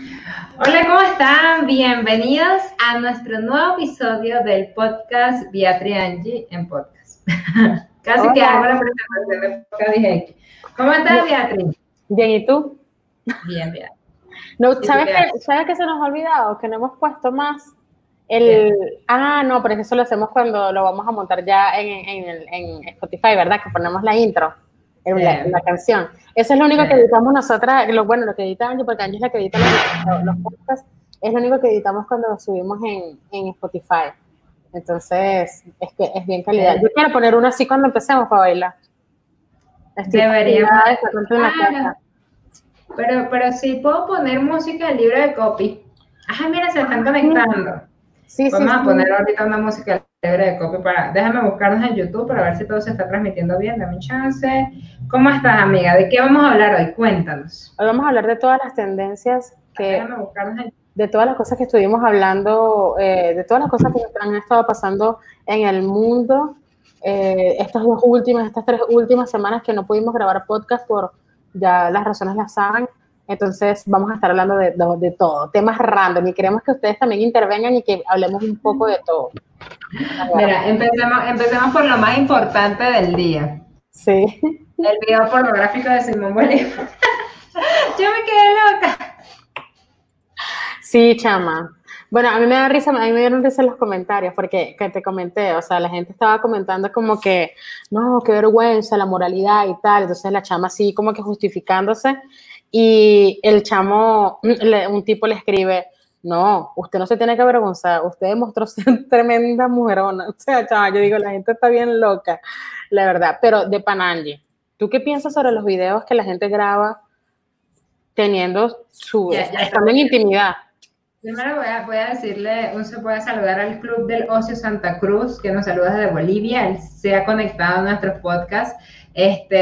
Hola, ¿cómo están? Bienvenidos a nuestro nuevo episodio del podcast Beatriz Angie en podcast. Casi que hago la presentación de podcast dije, ¿Cómo estás, Beatriz? Bien, ¿y tú? Bien, bien. No, ¿sabes, qué, ¿Sabes qué se nos ha olvidado? Que no hemos puesto más el... Ah, no, pero eso lo hacemos cuando lo vamos a montar ya en, en, Spotify, ¿verdad? Que ponemos la intro en, la, canción. Eso es lo único que editamos nosotras, lo, bueno, lo que edita Angie, porque Angie es la que edita los, podcasts, es lo único que editamos cuando lo subimos en, Spotify. Entonces, es que es bien calidad. Yo quiero poner uno así cuando empecemos para bailar. Deberíamos. Pero, pero sí puedo poner música libre de copy. Ajá, mira, se están conectando. Sí, Vamos a poner ahorita una música de copy para. Déjame buscarnos en YouTube para ver si todo se está transmitiendo bien. Dame un chance. ¿Cómo estás, amiga? ¿De qué vamos a hablar hoy? Cuéntanos. Hoy vamos a hablar de todas las tendencias que. De todas las cosas que estuvimos hablando, eh, de todas las cosas que han estado pasando en el mundo eh, estas dos últimas, estas tres últimas semanas que no pudimos grabar podcast por ya las razones las saben. Entonces vamos a estar hablando de, de, todo, temas random y queremos que ustedes también intervengan y que hablemos un poco de todo. Mira, empecemos, empecemos por lo más importante del día. Sí. El video pornográfico de Simón Bolívar. Yo me quedé loca. Sí, chama. Bueno, a mí me da risa, a mí me dieron risa los comentarios, porque que te comenté, o sea, la gente estaba comentando como que, no, qué vergüenza, la moralidad y tal, entonces la chama así como que justificándose, y el chamo, un tipo le escribe, no, usted no se tiene que avergonzar, usted demostró ser tremenda mujerona, o sea, chama, yo digo, la gente está bien loca, la verdad, pero de Pananji, ¿tú qué piensas sobre los videos que la gente graba teniendo su, estando en intimidad? Primero voy a, voy a decirle, un se puede saludar al Club del Ocio Santa Cruz, que nos saluda desde Bolivia, él se ha conectado a nuestros podcasts. Este,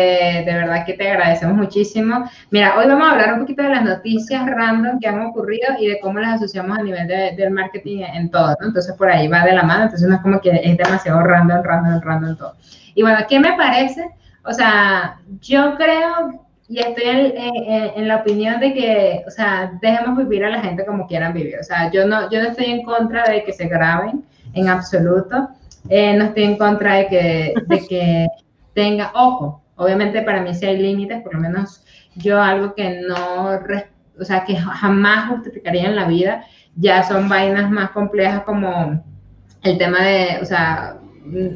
de verdad que te agradecemos muchísimo. Mira, hoy vamos a hablar un poquito de las noticias random que han ocurrido y de cómo las asociamos a nivel de, del marketing en todo, ¿no? Entonces por ahí va de la mano, entonces no es como que es demasiado random, random, random todo. Y bueno, ¿qué me parece? O sea, yo creo y estoy en, la opinión de que, o sea, dejemos vivir a la gente como quieran vivir. O sea, yo no, yo no estoy en contra de que se graben en absoluto. Eh, no estoy en contra de que tenga, ojo, obviamente para mí sí hay límites, por lo menos yo algo que no, o sea, que jamás justificaría en la vida, ya son vainas más complejas como el tema de, o sea,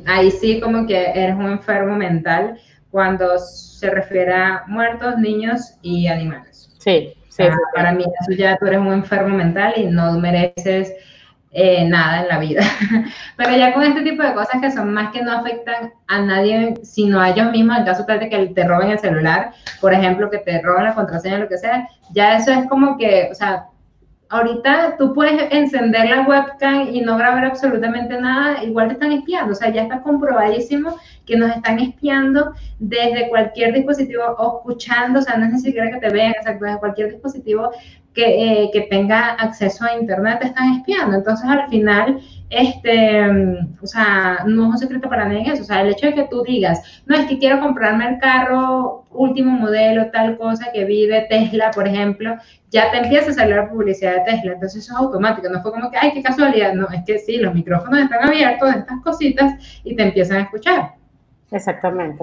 ahí sí como que eres un enfermo mental cuando se refiere a muertos, niños y animales. Sí, sí. Para mí eso ya tú eres un enfermo mental y no mereces eh, nada en la vida. Pero ya con este tipo de cosas que son más que no afectan a nadie, sino a ellos mismos, en caso de que te roben el celular, por ejemplo, que te roben la contraseña, lo que sea, ya eso es como que, o sea, ahorita tú puedes encender la webcam y no grabar absolutamente nada, igual te están espiando, o sea, ya está comprobadísimo que nos están espiando desde cualquier dispositivo o escuchando, o sea, no es ni siquiera que te vean, exacto, desde cualquier dispositivo que, eh, que tenga acceso a internet te están espiando. Entonces, al final, este, o sea, no es un secreto para nadie eso. O sea, el hecho de que tú digas, no, es que quiero comprarme el carro último modelo, tal cosa que vi de Tesla, por ejemplo, ya te empieza a salir la publicidad de Tesla. Entonces, eso es automático. No fue como que, ay, qué casualidad. No, es que sí, los micrófonos están abiertos estas cositas y te empiezan a escuchar. Exactamente.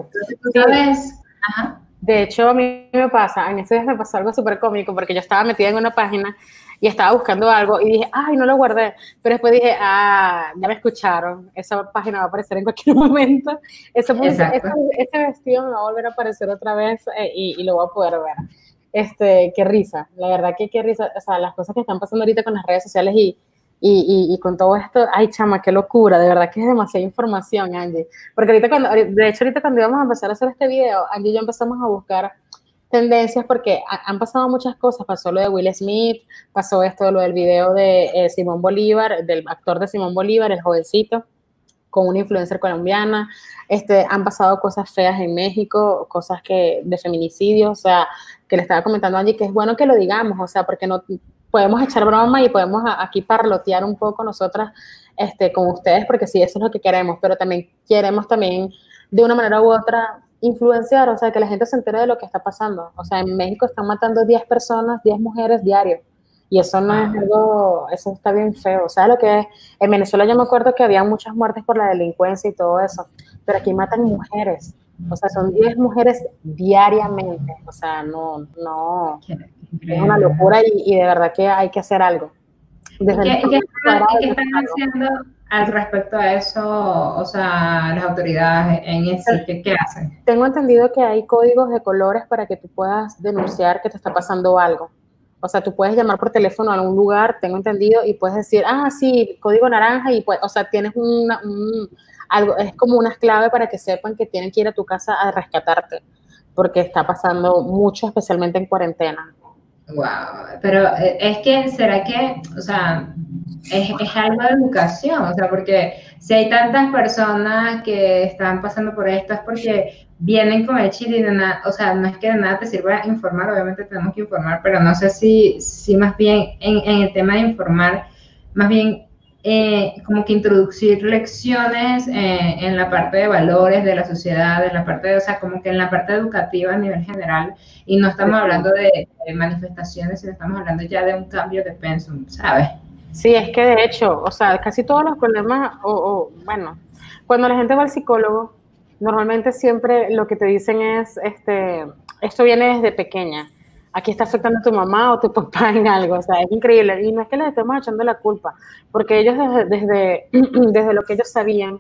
De hecho, a mí me pasa, en ese día me pasó algo súper cómico porque yo estaba metida en una página y estaba buscando algo y dije, ay, no lo guardé. Pero después dije, ah, ya me escucharon, esa página va a aparecer en cualquier momento. Ese, ese, vestido me va a volver a aparecer otra vez eh, y, y, lo voy a poder ver. Este, qué risa, la verdad que qué risa, o sea, las cosas que están pasando ahorita con las redes sociales y, y, y, con todo esto, ay, chama, qué locura, de verdad que es demasiada información, Angie. Porque ahorita cuando, de hecho, ahorita cuando íbamos a empezar a hacer este video, Angie y yo empezamos a buscar tendencias porque han pasado muchas cosas. Pasó lo de Will Smith, pasó esto, lo del video de eh, Simón Bolívar, del actor de Simón Bolívar, el jovencito, con una influencer colombiana. Este, han pasado cosas feas en México, cosas que de feminicidio, o sea, que le estaba comentando a Angie que es bueno que lo digamos, o sea, porque no podemos echar broma y podemos aquí parlotear un poco nosotras este, con ustedes, porque sí, eso es lo que queremos, pero también queremos también, de una manera u otra, influenciar, o sea, que la gente se entere de lo que está pasando. O sea, en México están matando 10 personas, 10 mujeres diarios. Y eso no es algo, eso está bien feo. ¿Sabes lo que es? En Venezuela yo me acuerdo que había muchas muertes por la delincuencia y todo eso, pero aquí matan mujeres. O sea, son 10 mujeres diariamente. O sea, no, no. Es una locura y, de verdad que hay que hacer algo. Desde ¿Qué, ¿qué, están, haciendo al respecto a eso? O sea, las autoridades en ese, ¿qué, ¿qué hacen? Tengo entendido que hay códigos de colores para que tú puedas denunciar que te está pasando algo. O sea, tú puedes llamar por teléfono a un lugar, tengo entendido, y puedes decir, ah, sí, código naranja, y pues, o sea, tienes una, un, algo, es como una clave para que sepan que tienen que ir a tu casa a rescatarte, porque está pasando mucho, especialmente en cuarentena. Wow, pero eh, es que, ¿será que, o sea, es, es, algo de educación? O sea, porque si hay tantas personas que están pasando por esto es porque vienen con el chile y de nada, o sea, no es que de nada te sirva informar, obviamente tenemos que informar, pero no sé si, si más bien en, en el tema de informar, más bien eh, como que introducir lecciones eh, en la parte de valores de la sociedad, en la parte de, o sea, como que en la parte educativa a nivel general, y no estamos hablando de, manifestaciones, sino estamos hablando ya de un cambio de pensum, ¿sabes? Sí, es que de hecho, o sea, casi todos los problemas, o, o bueno, cuando la gente va al psicólogo, normalmente siempre lo que te dicen es, este, esto viene desde pequeña aquí está afectando a tu mamá o tu papá en algo, o sea, es increíble. Y no es que les estemos echando la culpa, porque ellos desde, desde, lo que ellos sabían,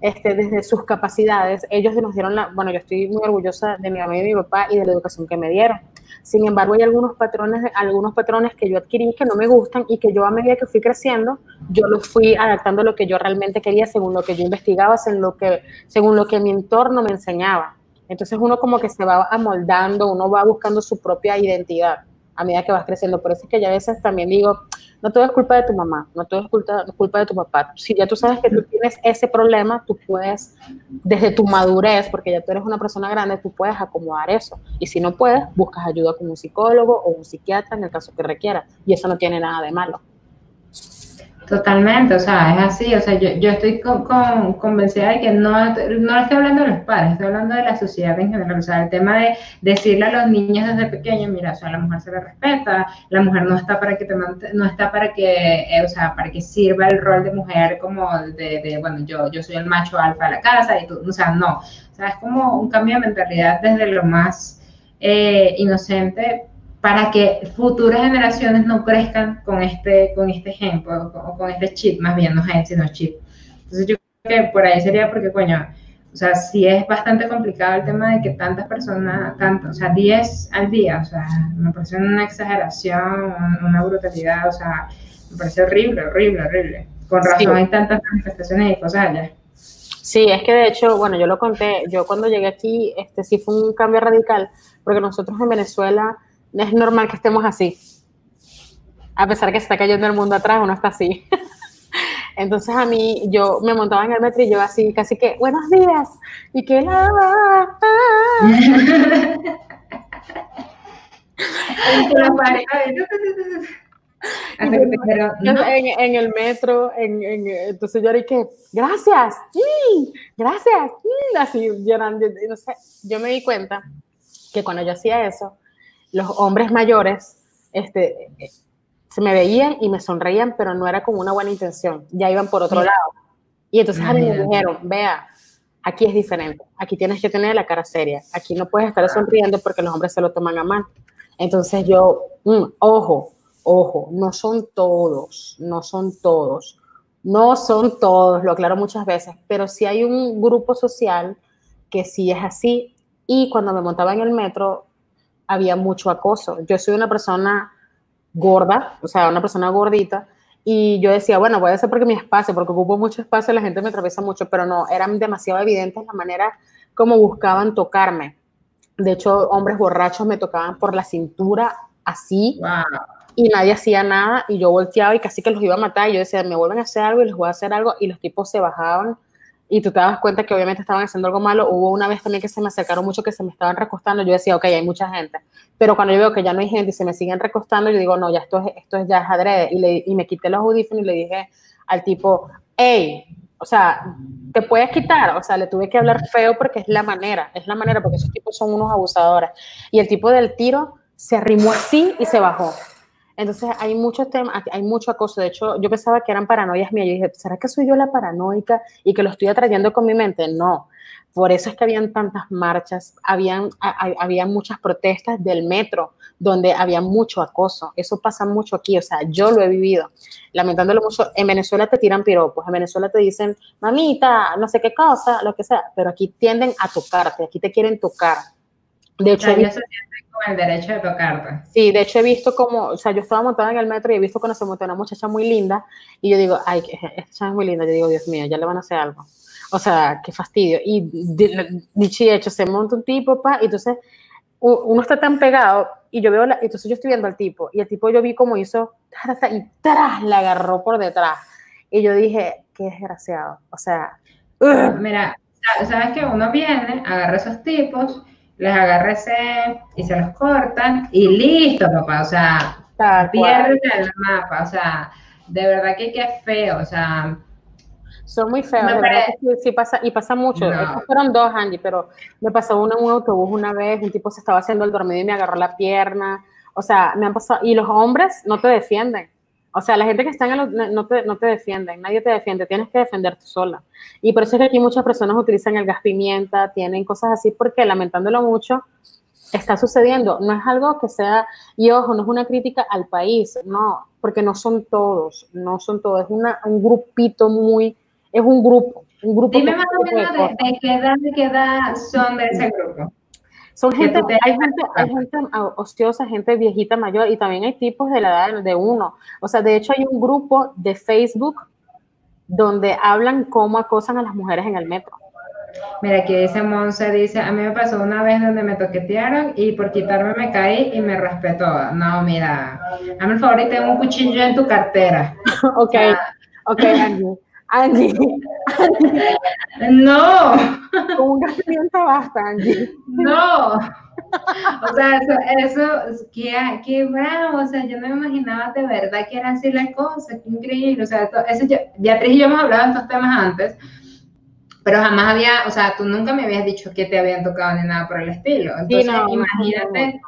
este, desde sus capacidades, ellos nos dieron la, bueno, yo estoy muy orgullosa de mi mamá y de mi papá y de la educación que me dieron. Sin embargo, hay algunos patrones, algunos patrones que yo adquirí que no me gustan y que yo a medida que fui creciendo, yo los fui adaptando a lo que yo realmente quería según lo que yo investigaba, según lo que, según lo que mi entorno me enseñaba. Entonces uno como que se va amoldando, uno va buscando su propia identidad a medida que vas creciendo. Por eso es que ya a veces también digo, no todo es culpa de tu mamá, no todo es culpa, culpa de tu papá. Si ya tú sabes que tú tienes ese problema, tú puedes, desde tu madurez, porque ya tú eres una persona grande, tú puedes acomodar eso. Y si no puedes, buscas ayuda con un psicólogo o un psiquiatra en el caso que requiera. Y eso no tiene nada de malo. Totalmente, o sea, es así, o sea, yo, yo estoy con, convencida de que no, no estoy hablando de los padres, estoy hablando de la sociedad en general, o sea, el tema de decirle a los niños desde pequeños, mira, o sea, la mujer se le respeta, la mujer no está para que te no está para que, eh, o sea, para que sirva el rol de mujer como de, de, bueno, yo, yo soy el macho alfa de la casa y tú, o sea, no, o sea, es como un cambio de mentalidad desde lo más eh, inocente para que futuras generaciones no crezcan con este, con este ejemplo, o con, este chip, más bien, no gen, sino chip. Entonces yo creo que por ahí sería porque, coño, o sea, sí es bastante complicado el tema de que tantas personas, tanto, o sea, 10 al día, o sea, me parece una exageración, una brutalidad, o sea, me parece horrible, horrible, horrible. Con razón hay tantas manifestaciones y cosas allá. Sí, es que de hecho, bueno, yo lo conté, yo cuando llegué aquí, este sí fue un cambio radical, porque nosotros en Venezuela es normal que estemos así. A pesar que se está cayendo el mundo atrás, uno está así. Entonces a mí, yo me montaba en el metro y yo así, casi que, buenos días, y que la... en, el metro, en, entonces yo dije, gracias, gracias, así llorando, no sé, yo me di cuenta que cuando yo hacía eso, los hombres mayores este, se me veían y me sonreían, pero no era con una buena intención, ya iban por otro lado. Y entonces a mí me dijeron, vea, aquí es diferente, aquí tienes que tener la cara seria, aquí no puedes estar sonriendo porque los hombres se lo toman a mal. Entonces yo, mm, ojo, ojo, no son todos, no son todos, no son todos, lo aclaro muchas veces, pero sí hay un grupo social que sí es así. Y cuando me montaba en el metro, había mucho acoso. Yo soy una persona gorda, o sea, una persona gordita, y yo decía, bueno, puede ser porque mi espacio, porque ocupo mucho espacio, la gente me atraviesa mucho, pero no, eran demasiado evidentes la manera como buscaban tocarme. De hecho, hombres borrachos me tocaban por la cintura así. Y nadie hacía nada y yo volteaba y casi que los iba a matar. Y yo decía, me vuelven a hacer algo y les voy a hacer algo. Y los tipos se bajaban y tú te das cuenta que obviamente estaban haciendo algo malo. Hubo una vez también que se me acercaron mucho, que se me estaban recostando. Yo decía, ok, hay mucha gente. Pero cuando yo veo que ya no hay gente y se me siguen recostando, yo digo, no, ya esto es, esto es ya es adrede. Y, le, y me quité los audífonos y le dije al tipo, hey, o sea, te puedes quitar. O sea, le tuve que hablar feo porque es la manera, es la manera, porque esos tipos son unos abusadores. Y el tipo del tiro se arrimó así y se bajó. Entonces hay muchos temas, hay mucho acoso. De hecho, yo pensaba que eran paranoias mías. Yo dije, ¿será que soy yo la paranoica y que lo estoy atrayendo con mi mente? No. Por eso es que habían tantas marchas, habían, había muchas protestas del metro, donde había mucho acoso. Eso pasa mucho aquí, o sea, yo lo he vivido. Lamentándolo mucho, en Venezuela te tiran piropos, en Venezuela te dicen, mamita, no sé qué cosa, lo que sea, pero aquí tienden a tocarte, aquí te quieren tocar. De hecho, con el derecho de tocarte. Sí, de hecho he visto como, o sea, yo estaba montada en el metro y he visto cuando se montó una muchacha muy linda y yo digo, ay, esta es muy linda, yo digo, Dios mío, ya le van a hacer algo. O sea, qué fastidio. Y dicho y hecho, se monta un tipo, pa, y entonces uno está tan pegado y yo veo, la, entonces yo estoy viendo al tipo y el tipo yo vi como hizo, y tras, la agarró por detrás. Y yo dije, qué desgraciado. O sea, mira, sabes que uno viene, agarra esos tipos, les agarra ese y se los cortan y listo, papá. O sea, pierde el mapa. O sea, de verdad que qué feo. O sea, son muy feos, sí, pasa, y pasa mucho. fueron dos, Angie, pero me pasó uno en un autobús una vez, un tipo se estaba haciendo el dormido y me agarró la pierna. O sea, me han pasado, y los hombres no te defienden. O sea, la gente que está en el, no, te, no te defienden, nadie te defiende, tienes que defenderte sola. Y por eso es que aquí muchas personas utilizan el gas pimienta, tienen cosas así, porque lamentándolo mucho, está sucediendo. No es algo que sea, y ojo, no es una crítica al país, no, porque no son todos, no son todos, es una, un grupito muy es un grupo. Un grupo Dime más o menos de, qué edad, de qué edad son de ese grupo. Son gente, hay gente, hay gente ociosa, gente viejita mayor y también hay tipos de la edad de uno. O sea, de hecho hay un grupo de Facebook donde hablan cómo acosan a las mujeres en el metro. Mira, aquí dice Monse, dice, a mí me pasó una vez donde me toquetearon y por quitarme me caí y me respetó. No, mira, hazme el favor y tengo un cuchillo en tu cartera. ok, ok, Angie. Angie, No. Con un gas basta, Angie. No. O sea, eso, eso qué, qué, bravo. O sea, yo no me imaginaba de verdad que era así la cosa. Qué increíble. O sea, eso Beatriz y yo hemos hablado de estos temas antes, pero jamás había, o sea, tú nunca me habías dicho que te habían tocado ni nada por el estilo. Entonces, imagínate.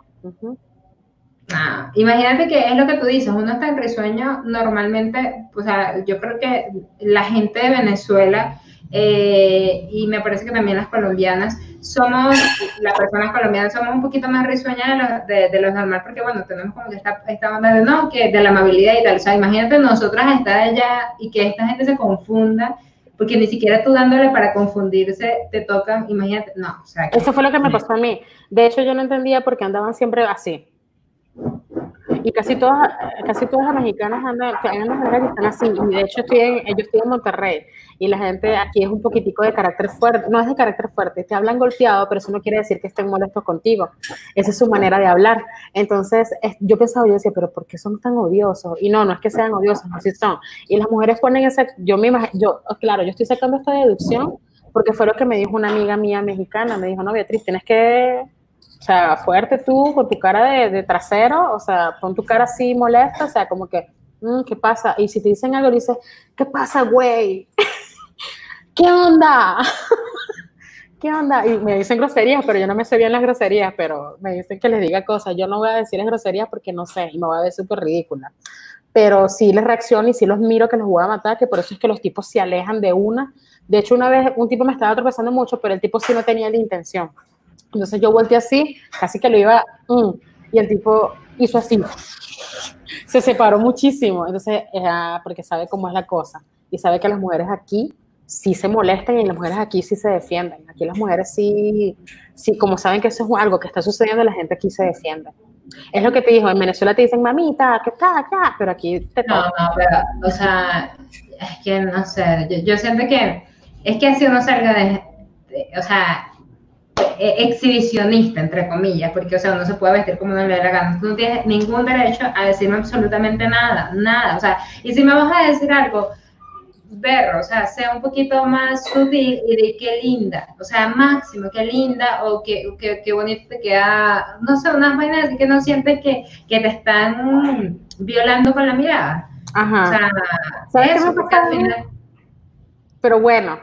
Ah, imagínate que es lo que tú dices, uno está en risueño normalmente, o sea, yo creo que la gente de Venezuela eh, y me parece que también las colombianas somos, las personas colombianas somos un poquito más risueñas de los, de, los normal porque bueno, tenemos como que esta, esta onda de no, que de la amabilidad y tal, o sea, imagínate nosotras estar allá y que esta gente se confunda porque ni siquiera tú dándole para confundirse te tocan, imagínate, no, o sea. Eso fue lo que me pasó a mí. De hecho, yo no entendía por qué andaban siempre así. Y casi todas, casi todas las mexicanas andan, que están así. Y de hecho estoy en, yo estoy en Monterrey y la gente aquí es un poquitico de carácter fuerte, no es de carácter fuerte, te hablan golpeado, pero eso no quiere decir que estén molestos contigo. Esa es su manera de hablar. Entonces yo pensaba, yo decía, pero ¿por qué son tan odiosos? Y no, no es que sean odiosos, así son. Y las mujeres ponen esa, yo me imagino, yo, claro, yo estoy sacando esta deducción porque fue lo que me dijo una amiga mía mexicana, me dijo, no, Beatriz, tienes que o sea, fuerte tú con tu cara de, trasero, o sea, con tu cara así molesta, o sea, como que, mm, ¿qué pasa? Y si te dicen algo, dices, ¿qué pasa, güey? ¿Qué onda? ¿Qué onda? Y me dicen groserías, pero yo no me sé bien las groserías, pero me dicen que les diga cosas. Yo no voy a decirles groserías porque no sé, y me voy a ver súper ridícula. Pero sí les reacciono y sí los miro que los voy a matar, que por eso es que los tipos se alejan de una. De hecho, una vez un tipo me estaba tropezando mucho, pero el tipo sí no tenía la intención. Entonces yo volteé así, casi que lo iba, mm, y el tipo hizo así, se separó muchísimo, entonces, porque sabe cómo es la cosa, y sabe que las mujeres aquí sí se molestan y las mujeres aquí sí se defienden. Aquí las mujeres sí, sí, como saben que eso es algo que está sucediendo, la gente aquí se defiende. Es lo que te dijo, en Venezuela te dicen, mamita, que está acá, pero aquí te... No, no, pero, o sea, es que no sé, yo, siento que es que así uno salga de o sea, exhibicionista, entre comillas, porque, o sea, uno se puede vestir como uno le dé la gana. Tú no tienes ningún derecho a decirme absolutamente nada, nada. O sea, y si me vas a decir algo, verlo, o sea, sea un poquito más sutil y de qué linda, o sea, máximo, qué linda o qué, qué, bonito te queda, no sé, unas vainas así que no sientes que, que te están violando con la mirada. Ajá. O sea, eso, porque al final... Pero bueno,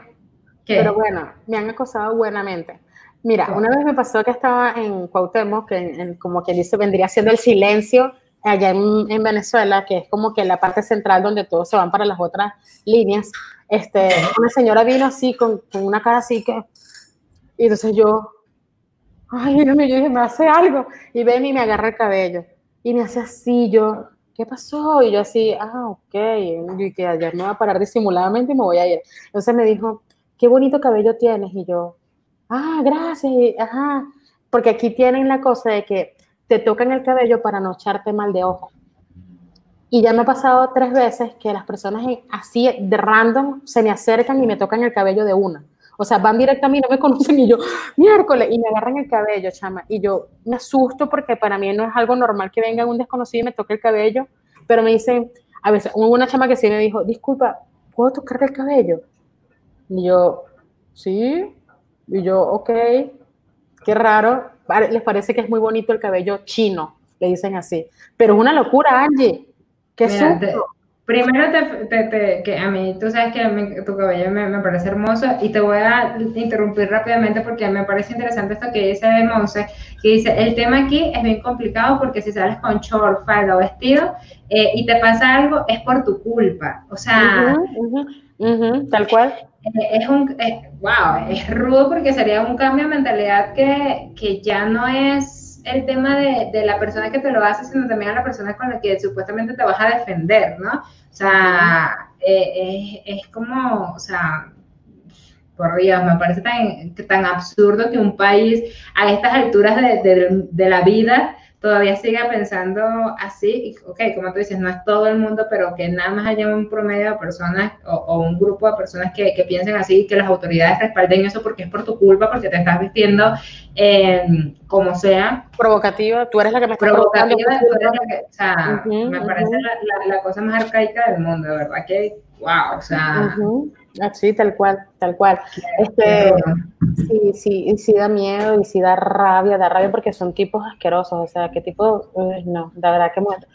pero bueno, me han acosado buenamente. Mira, una vez me pasó que estaba en Cuauhtémoc, que como quien dice, vendría siendo el silencio allá en, Venezuela, que es como que la parte central donde todos se van para las otras líneas, este, una señora vino así con, con una cara así que, y entonces yo, ay, Dios mío, yo dije, me hace algo, y ven y me agarra el cabello, y me hace así, yo, ¿qué pasó? Y yo así, ah, ok, y que ayer me voy a parar disimuladamente y me voy a ir. Entonces me dijo, qué bonito cabello tienes, y yo, ah, gracias, ajá, porque aquí tienen la cosa de que te tocan el cabello para no echarte mal de ojo. Y ya me ha pasado tres veces que las personas así de random se me acercan y me tocan el cabello de una. O sea, van directo a mí, no me conocen y yo, miércoles, y me agarran el cabello, chama. Y yo me asusto porque para mí no es algo normal que venga un desconocido y me toque el cabello, pero me dicen, a veces, hubo una chama que sí me dijo, disculpa, ¿puedo tocarte el cabello? Y yo, sí. Y yo, ok, qué raro. Les parece que es muy bonito el cabello chino, le dicen así. Pero es una locura, Angie. Qué susto. Primero, te, que a mí, tú sabes que tu cabello me, me, parece hermoso y te voy a interrumpir rápidamente porque me parece interesante esto que dice Monse, que dice, el tema aquí es bien complicado porque si sales con short, falda o vestido eh, y te pasa algo, es por tu culpa. O sea... tal cual. Eh, es un, eh, wow, es rudo porque sería un cambio de mentalidad que, que ya no es el tema de, de, la persona que te lo hace, sino también a la persona con la que supuestamente te vas a defender, ¿no? O sea, eh, es, como, o sea, por Dios, me parece tan, tan absurdo que un país a estas alturas de, de la vida todavía siga pensando así, ok, como tú dices, no es todo el mundo, pero que nada más haya un promedio de personas o, un grupo de personas que, que, piensen así y que las autoridades respalden eso porque es por tu culpa, porque te estás vistiendo eh, como sea. Provocativa, tú eres la que me está Provocativa, tú eres la que, o sea, me parece la, la, cosa más arcaica del mundo, de verdad que, wow, o sea... Sí, tal cual, tal cual. Este, sí, sí, sí da miedo y sí da rabia, da rabia porque son tipos asquerosos, o sea, qué tipo, no, la verdad que muerto.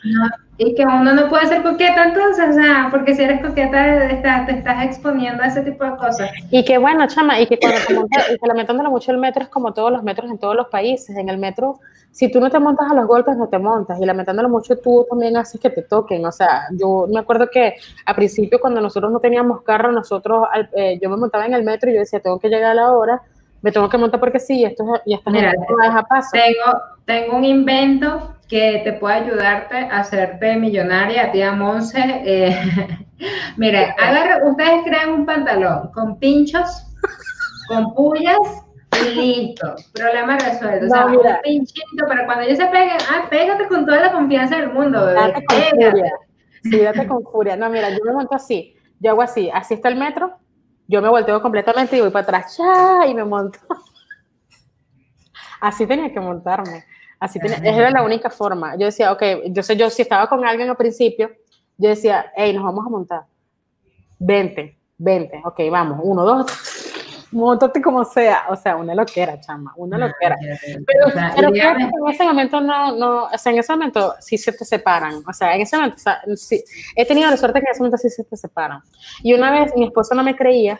y que uno no puede ser coqueta entonces, o sea, porque si eres coqueta te estás exponiendo a ese tipo de cosas. Y que bueno, chama, y que cuando te montas, y que lamentándolo mucho el metro es como todos los metros en todos los países, en el metro si tú no te montas a los golpes, no te montas. Y lamentándolo mucho, tú también haces que te toquen. O sea, yo me acuerdo que a principio, cuando nosotros no teníamos carro, nosotros, eh, yo me montaba en el metro y yo decía, tengo que llegar a la hora, me tengo que montar porque sí, esto y esta Mira, no deja paso. Tengo, tengo un invento que te puede ayudarte a hacerte millonaria, tía Monse. Eh, mira, agarra, ustedes crean un pantalón con pinchos, con pullas Listo, problema resuelto. o sea, un pinchito, pero cuando ellos se peguen, ah, pégate con toda la confianza del mundo, bebé. Date con furia. Sí, date con furia. No, mira, yo me monto así. Yo hago así. Así está el metro. Yo me volteo completamente y voy para atrás. ¡Ya! Y me monto. Así tenía que montarme. Así tenía, esa era la única forma. Yo decía, ok, yo sé, yo si estaba con alguien al principio, yo decía, hey, nos vamos a montar. Vente, vente, ok, vamos, uno, dos, montate como sea, o sea, una loquera, chama, una loquera. Pero, pero creo que en ese momento no, no, o sea, en ese momento sí se te separan, o sea, en ese momento, o sea, sí, he tenido la suerte que en ese momento sí se te separan. Y una vez mi esposo no me creía,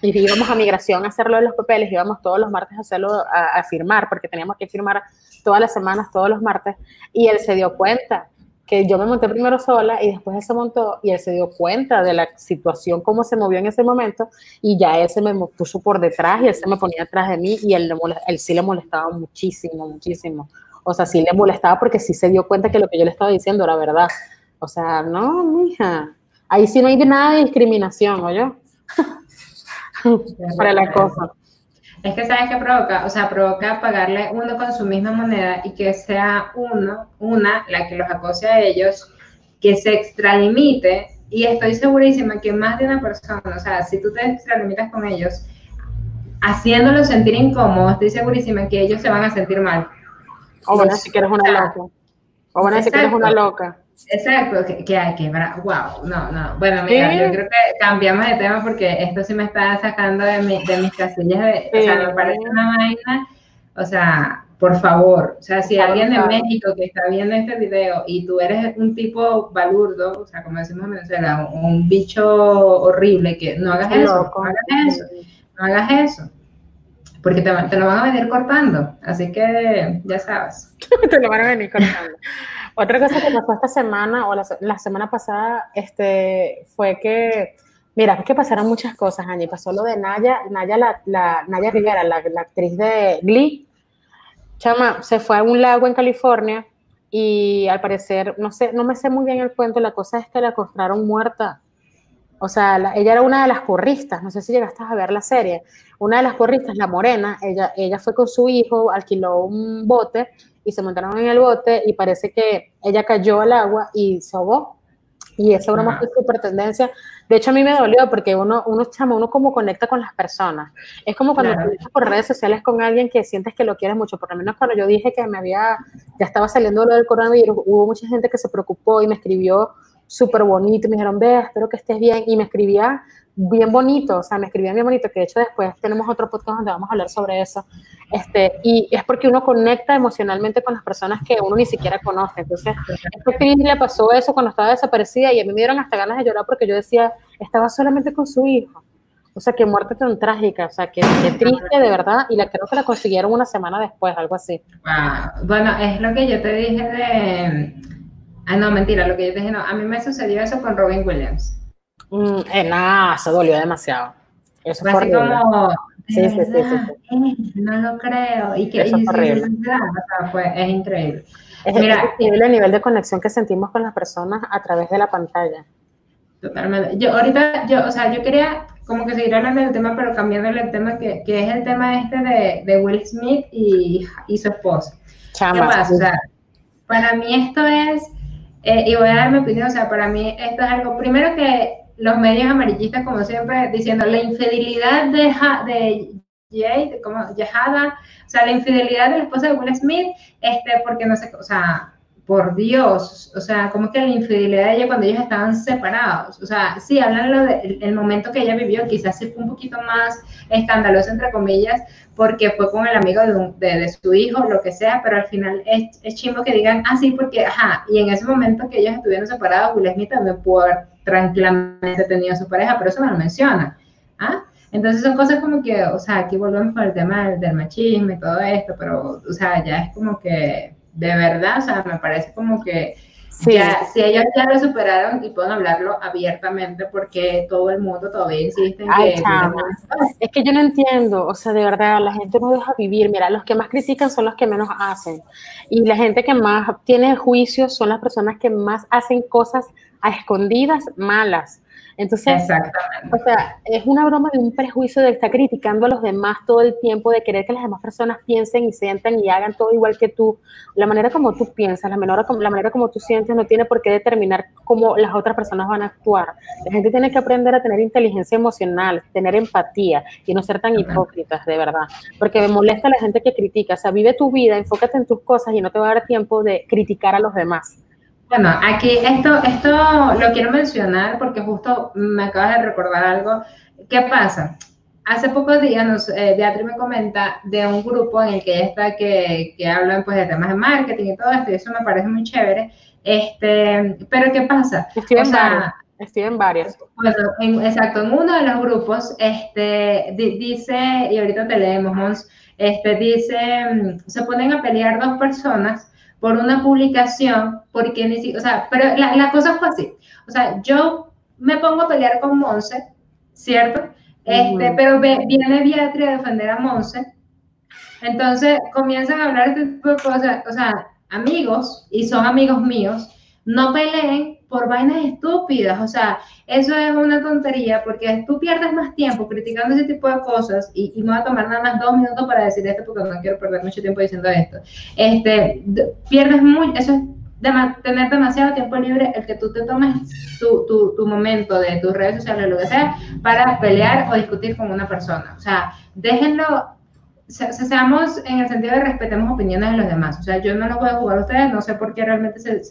y íbamos a migración a hacerlo de los papeles, íbamos todos los martes a hacerlo, a, a firmar, porque teníamos que firmar todas las semanas, todos los martes, y él se dio cuenta que yo me monté primero sola y después él se montó y él se dio cuenta de la situación, cómo se movió en ese momento y ya él se me puso por detrás y él se me ponía atrás de mí y él, él sí le molestaba muchísimo, muchísimo. O sea, sí le molestaba porque sí se dio cuenta que lo que yo le estaba diciendo era verdad. O sea, no, mija, ahí sí no hay nada de discriminación, ¿oye? Para la cosa. Es que sabes qué provoca, o sea, provoca pagarle uno con su misma moneda y que sea uno, una, la que los acose a ellos, que se extralimite. Y estoy segurísima que más de una persona, o sea, si tú te extralimitas con ellos, haciéndolos sentir incómodos, estoy segurísima que ellos se van a sentir mal. O bueno, si quieres una loca. O bueno, si quieres una loca. Exacto, que, hay que, wow, no, no. Bueno, mira, yo creo que cambiamos de tema porque esto sí me está sacando de, mi, de mis casillas, de, o sea, me parece una vaina, o sea, por favor, o sea, si alguien de México que está viendo este video y tú eres un tipo balurdo, o sea, como decimos en Venezuela, un, bicho horrible, que no hagas eso, no hagas eso, no hagas eso porque te, te, lo van a venir cortando. Así que ya sabes. te lo van a venir cortando. Otra cosa que pasó esta semana o la, semana pasada este, fue que, mira, es que pasaron muchas cosas, Angie. Pasó lo de Naya, Naya, la, Naya Rivera, la, la actriz de Glee. Chama, se fue a un lago en California y al parecer, no sé, no me sé muy bien el cuento, la cosa es que la encontraron muerta. O sea, ella era una de las corristas, no sé si llegaste a ver la serie, una de las corristas, la morena, ella, ella fue con su hijo, alquiló un bote y se montaron en el bote y parece que ella cayó al agua y se ahogó. Y esa broma fue súper tendencia. De hecho, a mí me dolió porque uno, uno chama, uno como conecta con las personas. Es como cuando claro. conectas por redes sociales con alguien que sientes que lo quieres mucho. Por lo menos cuando yo dije que me había, ya estaba saliendo lo del coronavirus, hubo mucha gente que se preocupó y me escribió súper bonito. Me dijeron, vea, espero que estés bien. Y me escribía bien bonito, o sea, me escribían bien bonito, que de hecho después tenemos otro podcast donde vamos a hablar sobre eso, este, y es porque uno conecta emocionalmente con las personas que uno ni siquiera conoce, entonces, a actriz le pasó eso cuando estaba desaparecida y a mí me dieron hasta ganas de llorar porque yo decía, estaba solamente con su hijo, o sea, qué muerte tan trágica, o sea, qué, qué triste de verdad, y la creo que la consiguieron una semana después, algo así. Bueno, es lo que yo te dije de... Ah, no, mentira, lo que yo te dije, no, a mí me sucedió eso con Robin Williams. Mm, eh, nada, se dolió demasiado. Eso fue así como, sí, sí, sí, sí, no lo creo. Y que Eso y, es horrible. o sea, fue, es increíble. Es, Mira, es increíble el nivel de conexión que sentimos con las personas a través de la pantalla. Totalmente. Yo ahorita, yo, o sea, yo quería como que seguir hablando del tema, pero cambiándole el tema, que, que es el tema este de, de Will Smith y, y su esposa. ¿Qué Chama. pasa? O sea, para mí esto es, eh, y voy a dar mi opinión, o sea, para mí esto es algo, primero que los medios amarillistas, como siempre, diciendo la infidelidad de, Ja- de Jay, de como Yahada, o sea, la infidelidad de la esposa de Will Smith, este, porque no sé, o sea, por Dios, o sea, como que la infidelidad de ella cuando ellos estaban separados, o sea, sí, hablan lo del el momento que ella vivió, quizás sí fue un poquito más escandaloso, entre comillas, porque fue con el amigo de, un- de- de su hijo, lo que sea, pero al final es, es que digan, ah, sí, porque, ajá, y en ese momento que ellos estuvieron separados, Will Smith también pudo tranquilamente tenido a su pareja, pero eso no lo menciona, ¿ah? Entonces son cosas como que, o sea, aquí volvemos con el tema del, del machismo y todo esto, pero, o sea, ya es como que, de verdad, o sea, me parece como que Sí. ya, si ellos ya lo superaron y pueden hablarlo abiertamente, porque todo el mundo todavía insiste en Ay, que... Es que yo no entiendo, o sea, de verdad, la gente no deja vivir. Mira, los que más critican son los que menos hacen. Y la gente que más tiene juicios son las personas que más hacen cosas a escondidas malas. Entonces, o sea, es una broma de un prejuicio de estar criticando a los demás todo el tiempo, de querer que las demás personas piensen y sientan y hagan todo igual que tú. La manera como tú piensas, la manera, como- la manera como tú sientes no tiene por qué determinar cómo las otras personas van a actuar. La gente tiene que aprender a tener inteligencia emocional, tener empatía y no ser tan hipócritas, de verdad. Porque me molesta la gente que critica. O sea, vive tu vida, enfócate en tus cosas y no te va a dar tiempo de criticar a los demás. Bueno, aquí esto, esto lo quiero mencionar porque justo me acabas de recordar algo. ¿Qué pasa? Hace pocos días nos, eh, Beatriz me comenta de un grupo en el que ella está que, que hablan pues de temas de marketing y todo esto y eso me parece muy chévere. Este, pero ¿qué pasa? Estoy O en sea. Estoy en varios. Bueno, en- exacto, en uno de los grupos, este, di- dice, y ahorita te leemos, Mons, este, dice, mm, se ponen a pelear dos personas por una publicación, porque ni o sea, pero la, la cosa fue así, o sea, yo me pongo a pelear con Monse, ¿cierto? Este, Ujú. pero ve- viene Beatriz a defender a Monse, entonces comienzan a hablar este tipo de cosas, o sea, amigos, y son amigos míos, no peleen por vainas estúpidas, o sea, eso es una tontería porque tú pierdes más tiempo criticando ese tipo de cosas y, me voy a tomar nada más dos minutos para decir esto porque no quiero perder mucho tiempo diciendo esto. Este, pierdes muy, eso es dema- tener demasiado tiempo libre el que tú te tomes tu, tu, tu momento de tus redes sociales, lo que sea, para pelear o discutir con una persona. O sea, déjenlo se- se- seamos en el sentido de respetemos opiniones de los demás. O sea, yo no los voy a jugar a ustedes, no sé por qué realmente se,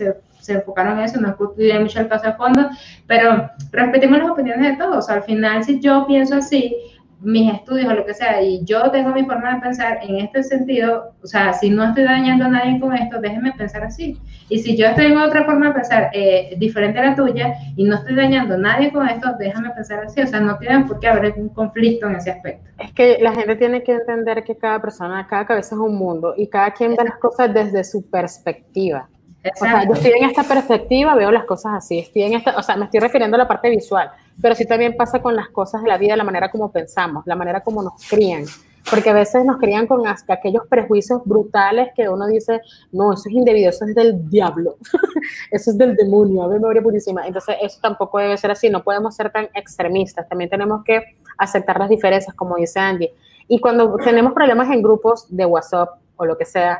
se enfocaron en eso, no estudié mucho el caso de fondo, pero respetemos las opiniones de todos. O al final, si yo pienso así, mis estudios o lo que sea, y yo tengo mi forma de pensar en este sentido, o sea, si no estoy dañando a nadie con esto, déjenme pensar así. Y si yo estoy en otra forma de pensar eh, diferente a la tuya y no estoy dañando a nadie con esto, déjame pensar así. O sea, no tienen por qué haber un conflicto en ese aspecto. Es que la gente tiene que entender que cada persona, cada cabeza es un mundo y cada quien ve las cosas desde su perspectiva. O sea, yo estoy en esta perspectiva, veo las cosas así, estoy en esta, o sea, me estoy refiriendo a la parte visual, pero sí también pasa con las cosas de la vida, la manera como pensamos, la manera como nos crían, porque a veces nos crían con hasta aquellos prejuicios brutales que uno dice, no, eso es indebido, eso es del diablo, eso es del demonio, a ver, memoria purísima. Entonces, eso tampoco debe ser así, no podemos ser tan extremistas, también tenemos que aceptar las diferencias, como dice Andy. Y cuando tenemos problemas en grupos de WhatsApp o lo que sea,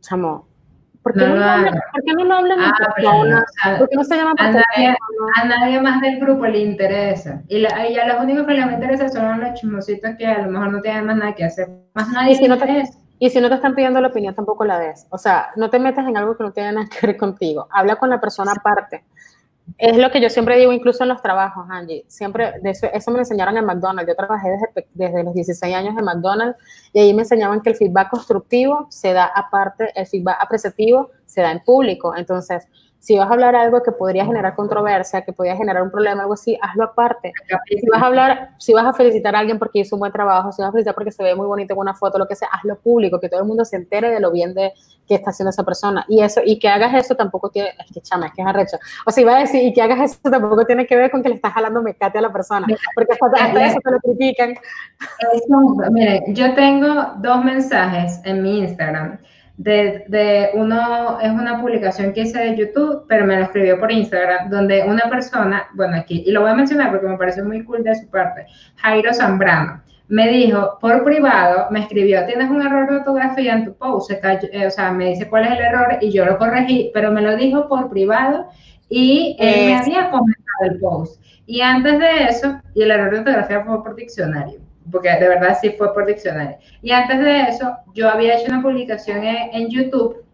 chamo, ¿Por qué no, lo hablan, ¿por qué no lo hablan ah, ¿Por qué no se llama a nadie, a nadie más del grupo le interesa. Y, la, y, a los únicos que les interesa son los chismositos que a lo mejor no tienen más nada que hacer. Más nadie y si no te, y si no te están pidiendo la opinión, tampoco la des. O sea, no te metas en algo que no tiene nada que ver contigo. Habla con la persona aparte. Es lo que yo siempre digo, incluso en los trabajos, Angie. Siempre, de eso, eso me enseñaron en McDonald's. Yo trabajé desde, desde, los 16 años en McDonald's y ahí me enseñaban que el feedback constructivo se da aparte, el feedback apreciativo se da en público. Entonces, si vas a hablar algo que podría generar controversia, que podría generar un problema, algo así, hazlo aparte. Si vas a hablar, si vas a felicitar a alguien porque hizo un buen trabajo, si vas a felicitar porque se ve muy bonito en una foto, lo que sea, hazlo público, que todo el mundo se entere de lo bien de que está haciendo esa persona. Y eso, y que hagas eso tampoco tiene, es que chama, es que es arrecho. O sea, iba a decir, y que hagas eso tampoco tiene que ver con que le estás jalando mecate a la persona, porque hasta, eso te lo critican. mire, yo tengo dos mensajes en mi Instagram de, de, uno, es una publicación que hice de YouTube, pero me lo escribió por Instagram, donde una persona, bueno, aquí, y lo voy a mencionar porque me parece muy cool de su parte, Jairo Zambrano, me dijo por privado, me escribió, tienes un error de ortografía en tu post, eh, o sea, me dice cuál es el error y yo lo corregí, pero me lo dijo por privado y él me había comentado el post. Y antes de eso, y el error de ortografía fue por diccionario porque de verdad sí fue por diccionario. Y antes de eso, yo había hecho una publicación en, YouTube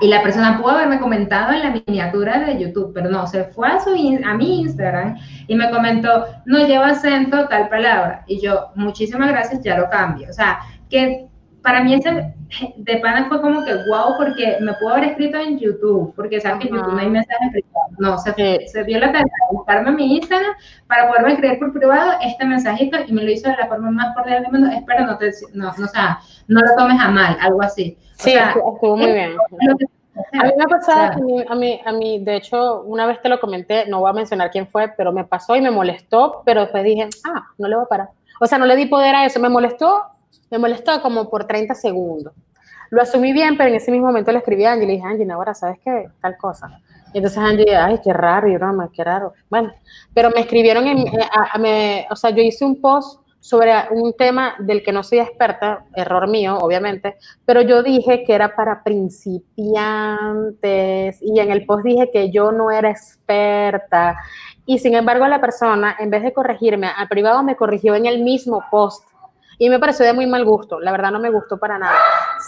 y la persona pudo haberme comentado en la miniatura de YouTube, pero no, se fue a, su, a mi Instagram y me comentó, no lleva acento tal palabra. Y yo, muchísimas gracias, ya lo cambio. O sea, que para mí ese de pana fue como que wow, porque me pudo haber escrito en YouTube, porque sabes que en YouTube no hay mensajes privados. No, se, se dio la tarea de buscarme en mi Instagram para poderme escribir por privado este mensajito y me lo hizo de la forma más cordial del mundo. Espero no te, no, no, o sea, no lo tomes a mal, algo así. sí, estuvo muy bien. A mí me ha pasado, a, mí, a, mí, de hecho, una vez te lo comenté, no voy a mencionar quién fue, pero me pasó y me molestó, pero después dije, ah, no le voy a parar. O sea, no le di poder a eso, me molestó me molestó como por 30 segundos. Lo asumí bien, pero en ese mismo momento le escribí a Angie y le dije, Angie, ahora sabes qué, tal cosa. Y entonces Angie, ay, qué raro, qué raro. Bueno, pero me escribieron, en, eh, o sea, yo hice un post sobre un tema del que no soy experta, error mío, obviamente, pero yo dije que era para principiantes y en el post dije que yo no era experta y sin embargo la persona, en vez de corregirme al privado, me corrigió en el mismo post y me pareció de muy mal gusto, la verdad no me gustó para nada.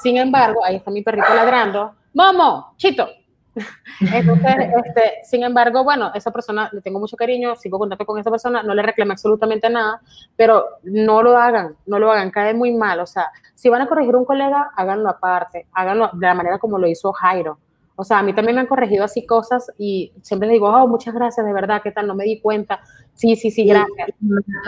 Sin embargo, ahí está mi perrito ladrando, ¡Momo! ¡Chito! Entonces, este, sin embargo, bueno, esa persona le tengo mucho cariño, sigo contacto con esa persona, no le reclamé absolutamente nada, pero no lo hagan, no lo hagan, cae muy mal. O sea, si van a corregir un colega, háganlo aparte, háganlo de la manera como lo hizo Jairo. O sea, a mí también me han corregido así cosas y siempre les digo, oh, muchas gracias, de verdad, ¿qué tal? No me di cuenta. Sí, sí, sí, gracias.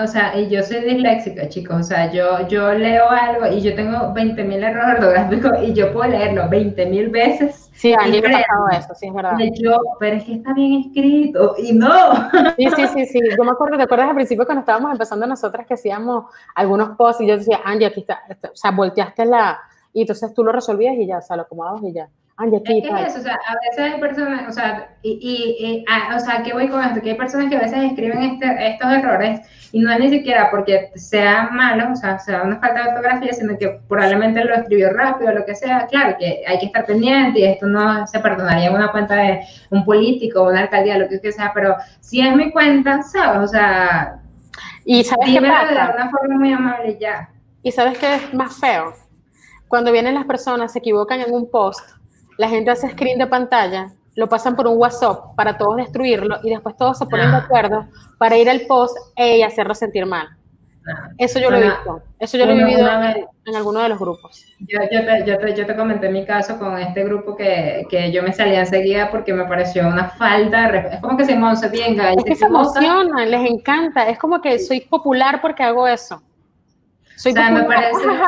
o sea, y yo soy disléxica, chicos. O sea, yo, yo leo algo y yo tengo 20 mil errores ortográficos y yo puedo leerlo 20 mil veces. Sí, a mí me ha pasado eso, sí, es verdad. Yo, pero es que está bien escrito y no. Sí, sí, sí, sí. Yo me acuerdo, ¿te acuerdas al principio cuando estábamos empezando nosotras que hacíamos algunos posts y yo decía, Angie, aquí está, o sea, volteaste la, y entonces tú lo resolvías y ya, o sea, lo acomodabas y ya. Es que es eso, o sea, a veces hay personas, o sea, y, y, o sea, ¿qué voy con esto? Que hay personas que a veces escriben este, estos errores y no es ni siquiera porque sea malo, o sea, sea una falta de ortografía, sino que probablemente lo escribió rápido, o lo que sea. Claro que hay que estar pendiente y esto no se perdonaría en una cuenta de un político o una alcaldía, lo que sea, pero si es mi cuenta, ¿sabes? O sea, y sabes qué pasa? de una forma muy amable ya. Y sabes qué es más feo? Cuando vienen las personas, se equivocan en un post la gente hace screen de pantalla, lo pasan por un WhatsApp para todos destruirlo y después todos se ponen de acuerdo para ir al post e hacerlo sentir mal. Eso yo lo he visto, eso yo lo he vivido en alguno de los grupos. Yo, yo, te, yo, te, yo, te, comenté mi caso con este grupo que, que, yo me salía enseguida porque me pareció una falta, es como que se venga. Es que se emocionan, les encanta, es como que soy popular porque hago eso. Soy o sea, popular. Me parece,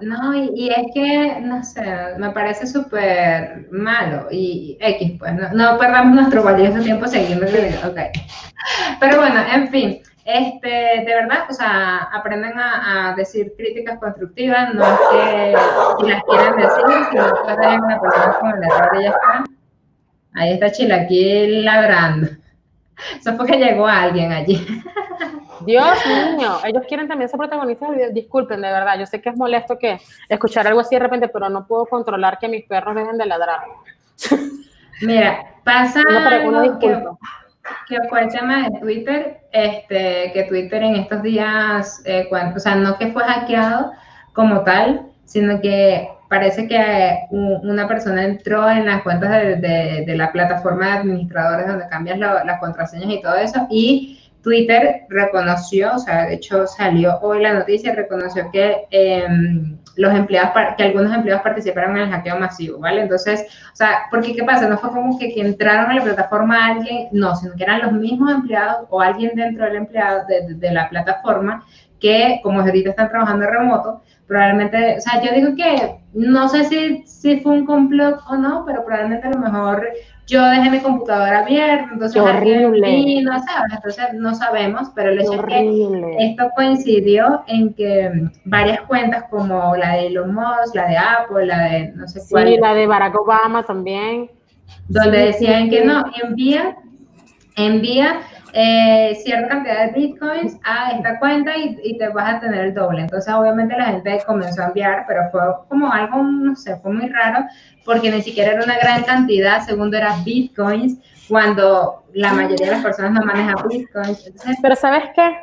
No, y, es que, no sé, me parece súper malo y X, pues, no, no perdamos nuestro valioso tiempo siguiendo el video, ok. Pero bueno, en fin, este, de verdad, o sea, aprenden a, decir críticas constructivas, no es que si las quieren decir, si no pueden una persona con el error y ya está. Ahí está Chilaquil ladrando. Eso fue que llegó alguien allí. Dios mío, ellos quieren también ser protagonistas del video. Disculpen, de verdad, yo sé que es molesto que escuchar algo así de repente, pero no puedo controlar que mis perros dejen de ladrar. Mira, pasa Una, algo que, que fue el tema de Twitter, este, que Twitter en estos días, eh, cuando, o sea, no que fue hackeado como tal, sino que parece que una persona entró en las cuentas de, de- de la plataforma de administradores donde cambias lo- las contraseñas y todo eso, y Twitter reconoció, o sea, de hecho salió hoy la noticia, reconoció que em, los empleados, que algunos empleados participaron en el hackeo masivo, ¿vale? Entonces, o sea, porque ¿qué pasa? No fue como que, entraron a la plataforma alguien, no, sino que eran los mismos empleados o alguien dentro del empleado de- de la plataforma que, como ahorita están trabajando remoto, probablemente, o sea, yo digo que no sé si, si fue un complot o no, pero probablemente a lo mejor yo dejé mi computadora abierta, entonces horrible. vino, ¿sabes? Entonces no sabemos, pero el Qué hecho es que esto coincidió en que varias cuentas como la de Elon Musk, la de Apple, la de no sé cuál, Sí, la de Barack Obama también. donde Sí, decían sí, que no, envía, envía eh, cierta cantidad de bitcoins a esta cuenta y, y te vas a tener el doble. Entonces, obviamente, la gente comenzó a enviar, pero fue como algo, no sé, fue muy raro, porque ni siquiera era una gran cantidad, segundo era bitcoins, cuando la mayoría de las personas no manejan bitcoins. Entonces, Pero ¿sabes qué?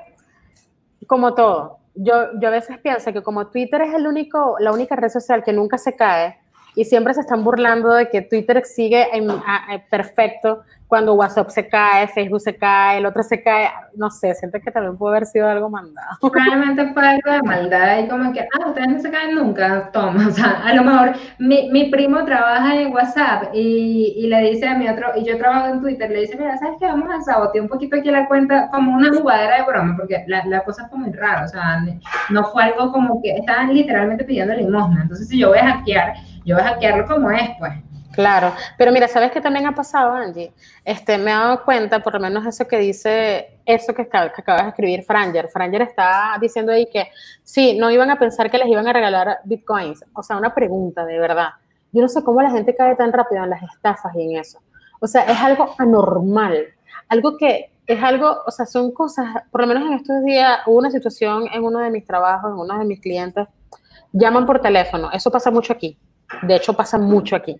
Como todo, yo, yo a veces pienso que como Twitter es el único, la única red social que nunca se cae y siempre se están burlando de que Twitter sigue en- a- perfecto cuando WhatsApp se cae, Facebook se cae, el otro se cae, no sé, siento que también puede haber sido algo mandado. Probablemente fue algo de maldad y como que, ah, ustedes no se caen nunca, toma, o sea, a lo mejor mi, mi primo trabaja en WhatsApp y, y le dice a mi otro, y yo trabajo en Twitter, le dice, mira, ¿sabes qué? Vamos a sabotear un poquito aquí la cuenta como una jugadera de broma, porque la, la cosa fue muy rara, o sea, no fue algo como que estaban literalmente pidiendo limosna, entonces si yo voy a hackear, yo voy a hackearlo como es, pues. Claro, pero mira, ¿sabes qué también ha pasado, Angie? Este, me he dado cuenta, por lo menos eso que dice, eso que, acab- que acabas de escribir, Franger. Franger está diciendo ahí que sí, no iban a pensar que les iban a regalar bitcoins. O sea, una pregunta, de verdad. Yo no sé cómo la gente cae tan rápido en las estafas y en eso. O sea, es algo anormal, algo que es algo, o sea, son cosas, por lo menos en estos días hubo una situación en uno de mis trabajos, en uno de mis clientes, llaman por teléfono, eso pasa mucho aquí, de hecho pasa mucho aquí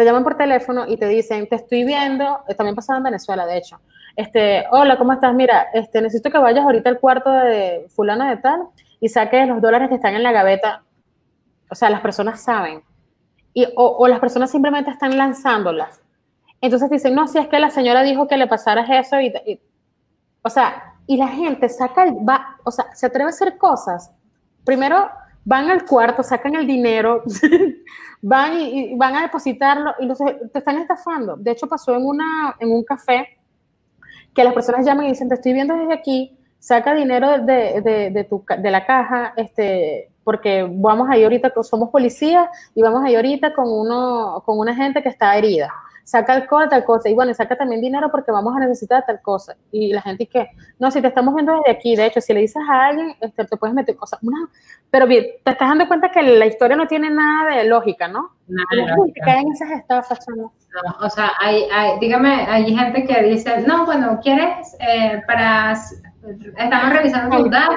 te llaman por teléfono y te dicen, te estoy viendo, también pasaba en Venezuela, de hecho, este, hola, ¿cómo estás? Mira, este, necesito que vayas ahorita al cuarto de fulano de tal y saques los dólares que están en la gaveta. O sea, las personas saben. Y, o, las personas simplemente están lanzándolas. Entonces dicen, no, si es que la señora dijo que le pasaras eso y, o sea, y la gente saca, va, o sea, se atreve a hacer cosas. Primero van al cuarto, sacan el dinero, van y, van a depositarlo y los, te están estafando. De hecho, pasó en, una, en un café que las personas llaman y dicen, te estoy viendo desde aquí, saca dinero de, de, de, tu, de la caja, este, porque vamos ahí ahorita, somos policías y vamos ahí ahorita con, uno, con una gente que está herida. Saca alcohol, tal cosa, y bueno, saca también dinero porque vamos a necesitar tal cosa. Y la gente, que No, si te estamos viendo desde aquí, de hecho, si le dices a alguien, este, te puedes meter cosas. Una, pero bien, te estás dando cuenta que la historia no tiene nada de lógica, ¿no? Nada Y de la gente lógica. cae en esas estafas. No, o sea, hay, hay, dígame, hay gente que dice, no, bueno, ¿quieres eh, para, estamos revisando tus datos,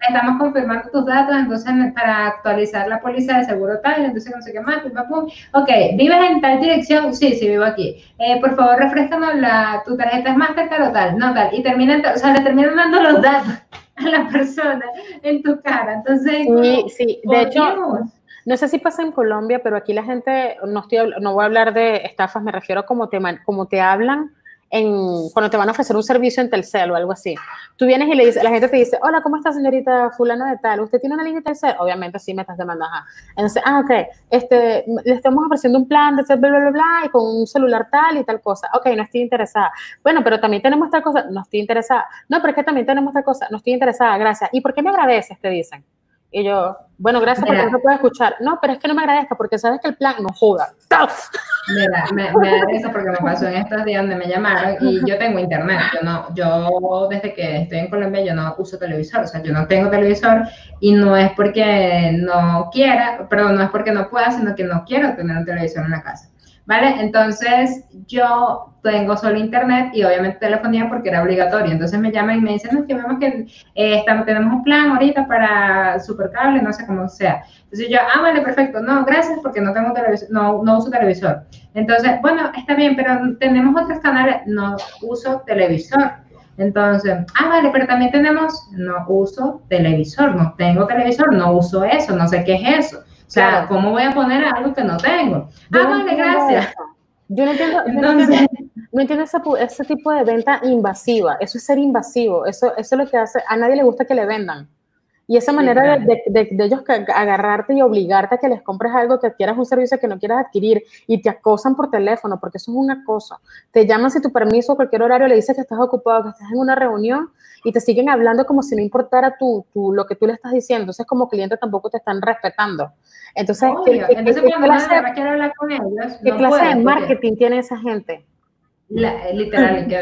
estamos confirmando tus datos, entonces para actualizar la póliza de seguro tal, entonces no sé qué más, pum, pum, pum. ok, ¿vives en tal dirección? Sí, sí, vivo aquí. Eh, por favor, refrescanos la, tu tarjeta es Mastercard o tal, no tal, y terminan, o sea, le terminan dando los datos a la persona en tu cara, entonces, Sí, sí, de hecho, Dios. No sé si pasa en Colombia, pero aquí la gente, no, estoy, no voy a hablar de estafas, me refiero a cómo te, cómo te hablan en, cuando te van a ofrecer un servicio en Telcel o algo así. Tú vienes y le dices, la gente te dice, hola, ¿cómo está señorita fulano de tal? ¿Usted tiene una línea de Telcel? Obviamente sí me estás demandando, ajá. Entonces, ah, ok, este, le estamos ofreciendo un plan de bla, bla, bla, bla, y con un celular tal y tal cosa. Ok, no estoy interesada. Bueno, pero también tenemos tal cosa, no estoy interesada. No, pero es que también tenemos tal cosa, no estoy interesada, gracias. ¿Y por qué me agradeces? Te dicen. Y yo, bueno, gracias porque no se puede escuchar. No, pero es que no me agradezca porque sabes que el plan no joda. Mira, me, me da eso porque me pasó en estos días donde me llamaron y yo tengo internet. Yo no, yo desde que estoy en Colombia yo no uso televisor, o sea, yo no tengo televisor y no es porque no quiera, perdón, no es porque no pueda, sino que no quiero tener un televisor en la casa. ¿Vale? Entonces yo tengo solo internet y obviamente telefonía porque era obligatorio. Entonces me llaman y me dicen, no, que vemos que eh, estamos, tenemos un plan ahorita para supercable, no sé cómo sea. Entonces yo, ah, vale, perfecto. No, gracias porque no tengo televisor, no, no uso televisor. Entonces, bueno, está bien, pero tenemos otros canales, no uso televisor. Entonces, ah, vale, pero también tenemos, no uso televisor, no tengo televisor, no uso eso, no sé qué es eso. O sea, ¿cómo voy a poner algo que no tengo? ah, vale, gracias. Yo no entiendo, no entiendo, ese, tipo de venta invasiva. Eso es ser invasivo. Eso, eso es lo que hace. A nadie le gusta que le vendan. Y esa manera de, de, ellos agarrarte y obligarte a que les compres algo, que quieras un servicio que no quieras adquirir y te acosan por teléfono, porque eso es un acoso. Te llaman si tu permiso, cualquier horario, le dices que estás ocupado, que estás en una reunión y te siguen hablando como si no importara tú, tú lo que tú le estás diciendo. Entonces, como cliente tampoco te están respetando. Entonces, ¿qué, Entonces, clase, hablar con ellos, ¿qué clase de marketing tiene esa gente? Literal, que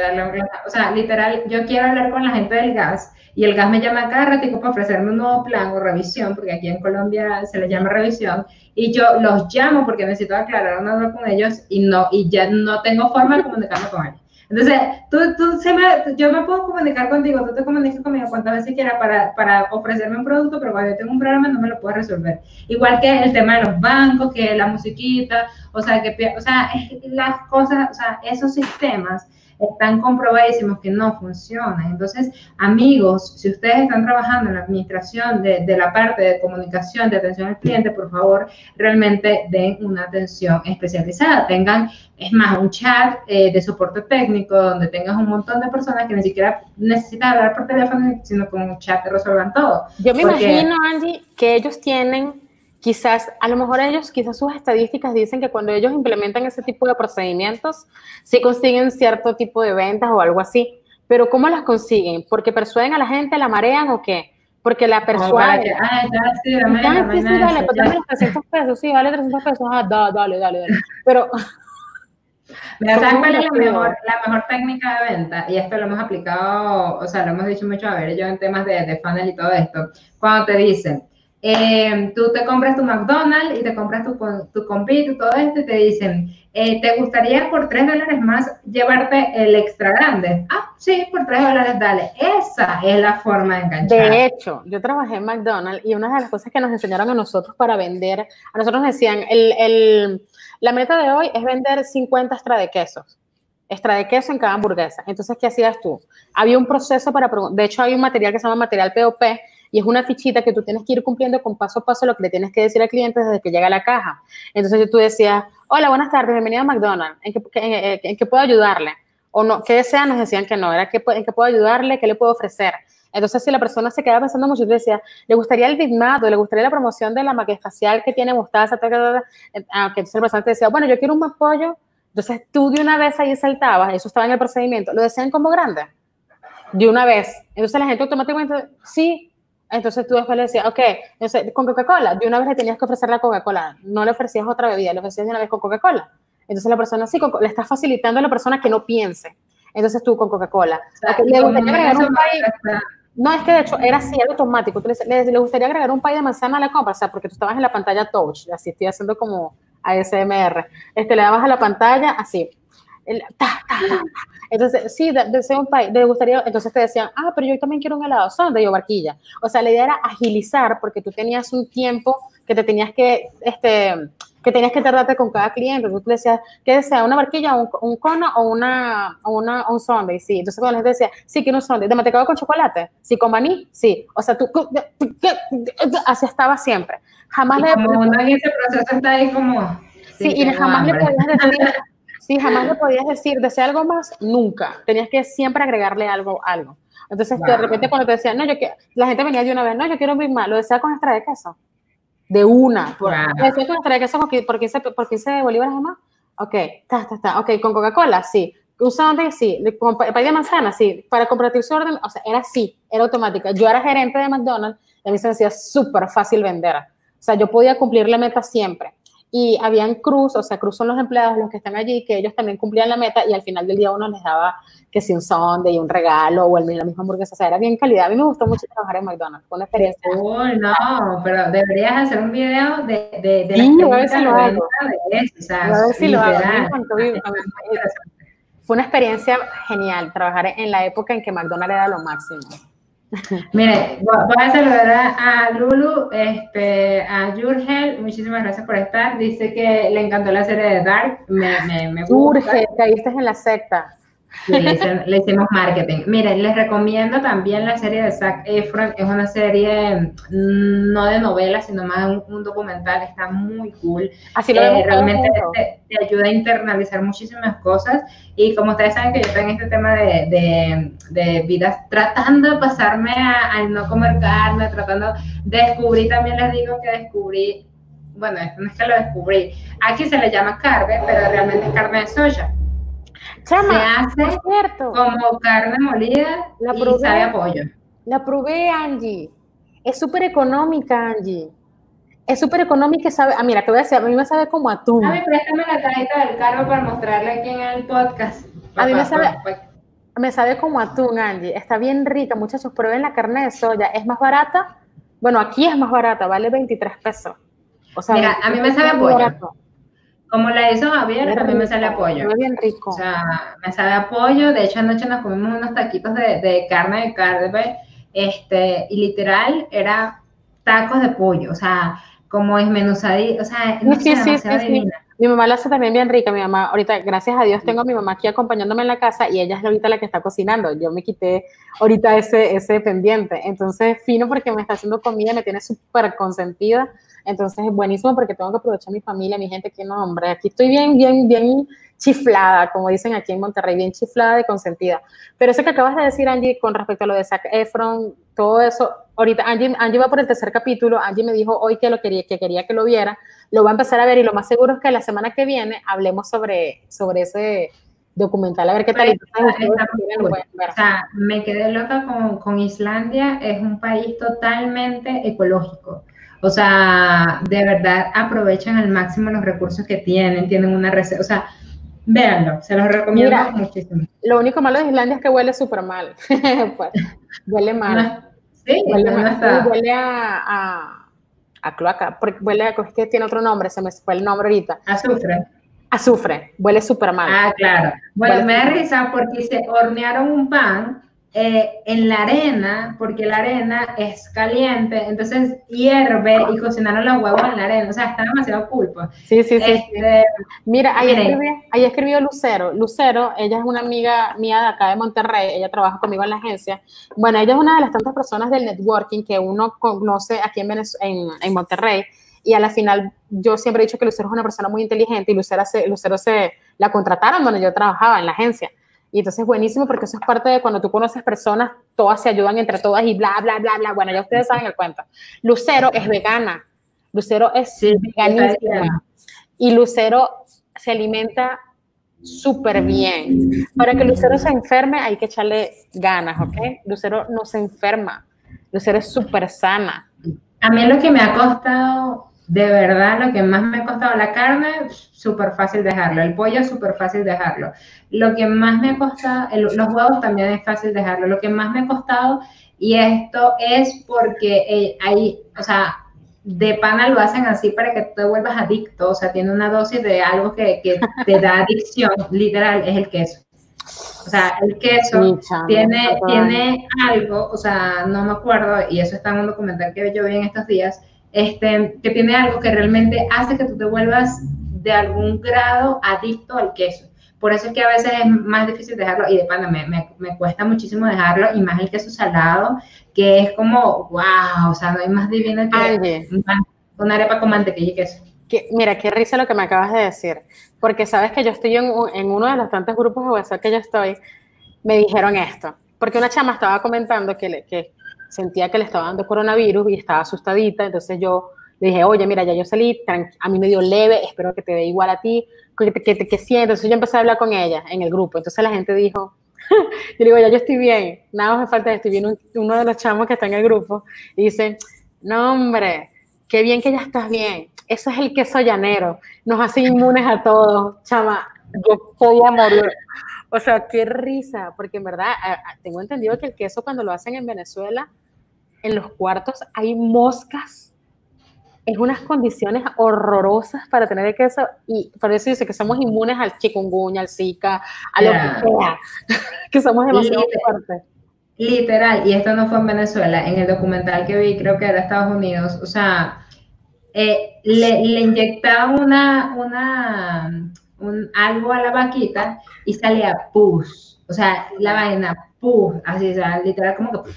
o sea, literal, yo quiero hablar con la gente del gas y el gas me llama cada ratico para ofrecerme un nuevo plan o revisión, porque aquí en Colombia se le llama revisión, y yo los llamo porque necesito aclarar una duda con ellos y no, y ya no tengo forma de comunicarme con ellos. Entonces, tú, tú se yo me puedo comunicar contigo, tú te comunicas conmigo cuantas veces quieras para, para ofrecerme un producto, pero cuando yo tengo un problema no me lo puedo resolver. Igual que el tema de los bancos, que la musiquita, o sea, que, o sea, las cosas, o sea, esos sistemas están comprobadísimos que no funcionan. Entonces, amigos, si ustedes están trabajando en la administración de, de, la parte de comunicación, de atención al cliente, por favor, realmente den una atención especializada. Tengan, es más, un chat eh, de soporte técnico donde tengas un montón de personas que ni siquiera necesitan hablar por teléfono, sino con un chat te resuelvan todo. Yo me imagino, Angie, que ellos tienen quizás, a lo mejor ellos, quizás sus estadísticas dicen que cuando ellos implementan ese tipo de procedimientos, sí consiguen cierto tipo de ventas o algo así. Pero ¿cómo las consiguen? ¿Porque persuaden a la gente, la marean o qué? Porque la persuaden. Ah, ya, sí, sí, sí, dale, pues dame los 300 pesos, sí, vale 300 pesos, ah, dale, dale, dale. Pero... ¿Sabes cuál es la mejor, la mejor técnica de venta? Y esto lo hemos aplicado, o sea, lo hemos dicho mucho, a ver, yo en temas de, de funnel y todo esto. Cuando te dicen, eh, tú te compras tu McDonald's y te compras tu, tu compito y todo esto y te dicen, eh, ¿te gustaría por 3 dólares más llevarte el extra grande? Ah, sí, por 3 dólares, dale. Esa es la forma de enganchar. De hecho, yo trabajé en McDonald's y una de las cosas que nos enseñaron a nosotros para vender, a nosotros nos decían, el, el, la meta de hoy es vender 50 extra de quesos extra de queso en cada hamburguesa. Entonces, ¿qué hacías tú? Había un proceso para, de hecho, hay un material que se llama material POP, y es una fichita que tú tienes que ir cumpliendo con paso a paso lo que le tienes que decir al cliente desde que llega a la caja. Entonces tú decías, hola, buenas tardes, bienvenido a McDonald's, ¿en qué, en, qué puedo ayudarle? O no, ¿qué desea? Nos decían que no, era ¿en qué puedo ayudarle? ¿Qué le puedo ofrecer? Entonces, si la persona se quedaba pensando mucho, decía, ¿le gustaría el bitmap o le gustaría la promoción de la maquillaje facial que tiene mostaza? aunque entonces la persona te decía, bueno, yo quiero un más pollo. Entonces, tú de una vez ahí saltabas, eso estaba en el procedimiento, ¿lo desean como grande? De una vez. Entonces, la gente automáticamente, sí, entonces tú después le decías, ok, con Coca-Cola, de una vez le tenías que ofrecer la Coca-Cola, no le ofrecías otra bebida, le ofrecías de una vez con Coca-Cola. Entonces la persona sí, le estás facilitando a la persona que no piense. Entonces tú con Coca-Cola. le gustaría agregar un pay. No, es que de hecho era así, era automático. le, le, gustaría agregar un pay de manzana a la compra, o sea, porque tú estabas en la pantalla touch, así estoy haciendo como ASMR. Este, le dabas a la pantalla así. El, ta, ta, ta, entonces, sí, deseo un país, le gustaría, entonces te decían, ah, pero yo también quiero un helado, son de yo barquilla. O sea, la idea era agilizar porque tú tenías un tiempo que te tenías que, este, que tenías que tardarte con cada cliente. Tú le decías, ¿qué desea? ¿Una barquilla, un, un cono o una, o una un sundae? Sí. Entonces cuando les decía, sí, quiero un sundae. ¿De mantecado con chocolate? Sí, con maní? Sí. O sea, tú, así estaba siempre. Jamás le... Como en ese proceso está ahí como... Sí, y jamás le podías decir Sí, jamás le podías decir, desea algo más, nunca. Tenías que siempre agregarle algo, algo. Entonces, de repente cuando te decían, no, yo quiero, la gente venía de una vez, no, yo quiero Big Mac, lo desea con extra de queso. De una. Wow. Lo desea con extra de queso por 15, por 15 bolívares más. Ok, está, está, está. Ok, con Coca-Cola, sí. Un sundae, sí. Con pay de manzana, sí. Para compartir su orden, o sea, era así, era automática. Yo era gerente de McDonald's y a mí se me hacía súper fácil vender. O sea, yo podía cumplir la meta siempre. Y habían cruz, o sea, cruz son los empleados los que están allí, que ellos también cumplían la meta y al final del día uno les daba que si un sonde y un regalo o el, la misma hamburguesa, o sea, era bien calidad. A mí me gustó mucho trabajar en McDonald's, fue una experiencia. Uy, no, pero deberías hacer un video de, de, de sí, a ver si lo hago. De eso, o sea, a ver si lo hago. Fue una experiencia genial trabajar en la época en que McDonald's era lo máximo. Mire, voy a saludar a Lulu, este, a Jurgel, muchísimas gracias por estar. Dice que le encantó la serie de Dark, me, me, me gusta. caíste en la secta le, hicimos marketing. Miren, les recomiendo también la serie de Zac Efron. Es una serie mm, no de novela, sino más un, documental. Está muy cool. Así lo eh, Realmente te, ayuda a internalizar muchísimas cosas. Y como ustedes saben que yo tengo este tema de, de, vidas, tratando de pasarme al no comer carne, tratando de descubrir, también les digo que descubrí, bueno, esto no es que lo descubrí. Aquí se le llama carne, pero realmente es carne de soya Chama, se hace cierto. como carne molida la y sabe a pollo. La probé, Angie. Es súper económica, Angie. Es súper económica y sabe, ah, mira, te voy a decir, a mí me sabe como atún. A mí préstame la cajita del carro para mostrarle aquí en el podcast. a mí me sabe, me sabe como atún, Angie. Está bien rica, muchachos, prueben la carne de soya. Es más barata. Bueno, aquí es más barata, vale 23 pesos. O sea, mira, a mí me sabe a pollo. Como la hizo Javier, también me sale apoyo. Muy bien rico. O sea, me sale apoyo. De hecho, anoche nos comimos unos taquitos de, de carne de carne, este, y literal era tacos de pollo, o sea, como es menuzadito, o sea, no sí, sí, sí, sí, Mi mamá la hace también bien rica, mi mamá, ahorita, gracias a Dios, tengo a mi mamá aquí acompañándome en la casa y ella es ahorita la que está cocinando. Yo me quité ahorita ese, ese pendiente. Entonces, fino porque me está haciendo comida, me tiene súper consentida entonces es buenísimo porque tengo que aprovechar mi familia, mi gente, que no, hombre, aquí estoy bien, bien, bien chiflada, como dicen aquí en Monterrey, bien chiflada y consentida. Pero eso que acabas de decir, Angie, con respecto a lo de Zac Efron, todo eso, ahorita Angie, Angie va por el tercer capítulo, Angie me dijo hoy que lo quería, que quería que lo viera, lo va a empezar a ver y lo más seguro es que la semana que viene hablemos sobre, sobre ese documental, a ver qué tal. o sea, me quedé loca con, con Islandia, es un país totalmente ecológico. O sea, de verdad aprovechan al máximo los recursos que tienen, tienen una receta, o sea, véanlo, se los recomiendo muchísimo. Lo único malo de Islandia es que huele súper mal, pues, huele mal. sí, huele, mal, huele a, a, cloaca, porque huele a, es que tiene otro nombre, se me fue el nombre ahorita. Azufre. Azufre, huele súper mal. Ah, claro. Bueno, me da risa porque se hornearon un pan eh, en la arena, porque la arena es caliente, entonces hierve y cocinaron los huevos en la arena, o sea, está demasiado pulpo. Sí, sí, sí. Este, Mira, ahí escribió, ahí escribió Lucero. Lucero, ella es una amiga mía de acá de Monterrey, ella trabaja conmigo en la agencia. Bueno, ella es una de las tantas personas del networking que uno conoce aquí en, en, en Monterrey y a la final yo siempre he dicho que Lucero es una persona muy inteligente y Lucero se, Lucero se la contrataron donde yo trabajaba en la agencia. Y entonces es buenísimo porque eso es parte de cuando tú conoces personas, todas se ayudan entre todas y bla, bla, bla, bla. Bueno, ya ustedes saben el cuento. Lucero es vegana. Lucero es veganísima. Y Lucero se alimenta súper bien. Para que Lucero se enferme hay que echarle ganas, ¿ok? Lucero no se enferma. Lucero es súper sana. A mí lo que me ha costado de verdad, lo que más me ha costado la carne, súper fácil dejarlo. El pollo, súper fácil dejarlo. Lo que más me ha costado, los huevos también es fácil dejarlo. Lo que más me ha costado, y esto es porque eh, hay, o sea, de pana lo hacen así para que te vuelvas adicto. O sea, tiene una dosis de algo que, que te da adicción, literal, es el queso. O sea, el queso tiene, tiene algo, o sea, no me acuerdo, y eso está en un documental que yo vi en estos días, este, que tiene algo que realmente hace que tú te vuelvas de algún grado adicto al queso. Por eso es que a veces es más difícil dejarlo y de pana me, me, cuesta muchísimo dejarlo y más el queso salado, que es como, wow, o sea, no hay más divino que una arepa con mantequilla y queso. Que, mira, qué risa lo que me acabas de decir, porque sabes que yo estoy en, en uno de los tantos grupos de WhatsApp que yo estoy, me dijeron esto, porque una chama estaba comentando que, que sentía que le estaba dando coronavirus y estaba asustadita, entonces yo le dije, oye, mira, ya yo salí, a mí me dio leve, espero que te dé igual a ti, que, que, que, sientes. Entonces yo empecé a hablar con ella en el grupo, entonces la gente dijo, y digo, ya yo estoy bien, nada más me falta estoy bien. Uno de los chamos que está en el grupo y dice, no hombre, qué bien que ya estás bien. Eso es el queso llanero, nos hace inmunes a todos, chama, yo podía morir. O sea, qué risa, porque en verdad tengo entendido que el queso cuando lo hacen en Venezuela, en los cuartos hay moscas. Es unas condiciones horrorosas para tener el queso y por eso dice que somos inmunes al chikungunya, al zika, a lo que sea, que somos demasiado fuertes. Literal, y esto no fue en Venezuela, en el documental que vi, creo que era Estados Unidos, o sea, eh, le, le, inyectaban una, una, un, algo a la vaquita y salía pus, o sea, la vaina pus, así, o sea, literal como que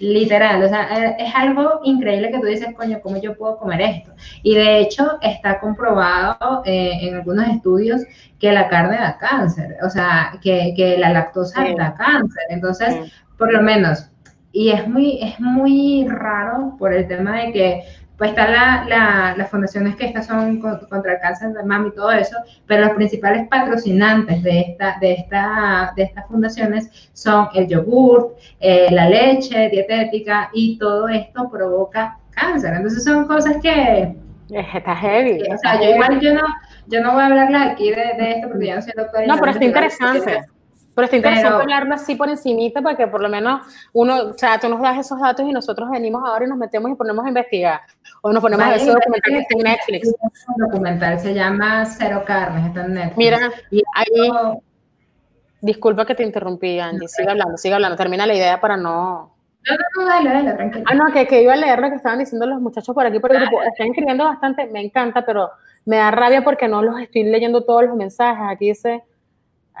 Literal, o sea, eh, es algo increíble que tú dices, coño, ¿cómo yo puedo comer esto? Y de hecho está comprobado eh, en algunos estudios que la carne da cáncer, o sea, que, que la lactosa da cáncer. Entonces, por lo menos, y es muy, es muy raro por el tema de que pues están la, las fundaciones que estas son contra el cáncer de mama y todo eso, pero los principales patrocinantes de, esta, de, esta, de estas fundaciones son el yogur, eh, la leche dietética y todo esto provoca cáncer. Entonces son cosas que... Está heavy. o sea, yo igual yo no, yo no voy a hablarle aquí de, de esto porque yo no soy doctora. No, pero está interesante. Pero está interesante hablarlo así por encimita para que por lo menos uno, o sea, tú nos das esos datos y nosotros venimos ahora y nos metemos y ponemos a investigar. O nos ponemos a ver ese documental que está en Netflix. Un documental se llama Cero Carnes, está en Netflix. Mira, ahí, disculpa que te interrumpí, Andy, sigue hablando, sigue hablando, termina la idea para no... No, no, no, dale, dale, tranquilo. Ah, no, que, que iba a leer lo que estaban diciendo los muchachos por aquí por el grupo. Están escribiendo bastante, me encanta, pero me da rabia porque no los estoy leyendo todos los mensajes. Aquí dice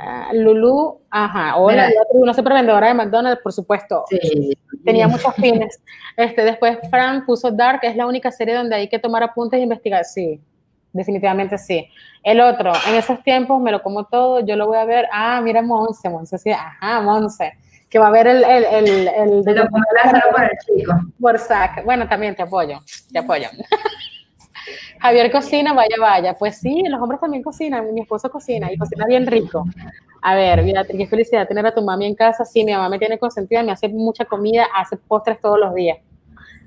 Ah, Lulu, ajá, hola, una supervendedora de McDonald's, por supuesto. Sí. Tenía muchos fines. Este, después Frank puso Dark, es la única serie donde hay que tomar apuntes e investigar. Sí, definitivamente sí. El otro, en esos tiempos me lo como todo, yo lo voy a ver. Ah, mira Monse, Monse, sí, ajá, Monse, que va a ver el... el, el, el, el para el chico. Por sac. Bueno, también te apoyo, te apoyo. Javier cocina, vaya, vaya. Pues sí, los hombres también cocinan. Mi esposo cocina y cocina bien rico. A ver, Beatriz, qué felicidad tener a tu mami en casa. Sí, mi mamá me tiene consentida, me hace mucha comida, hace postres todos los días.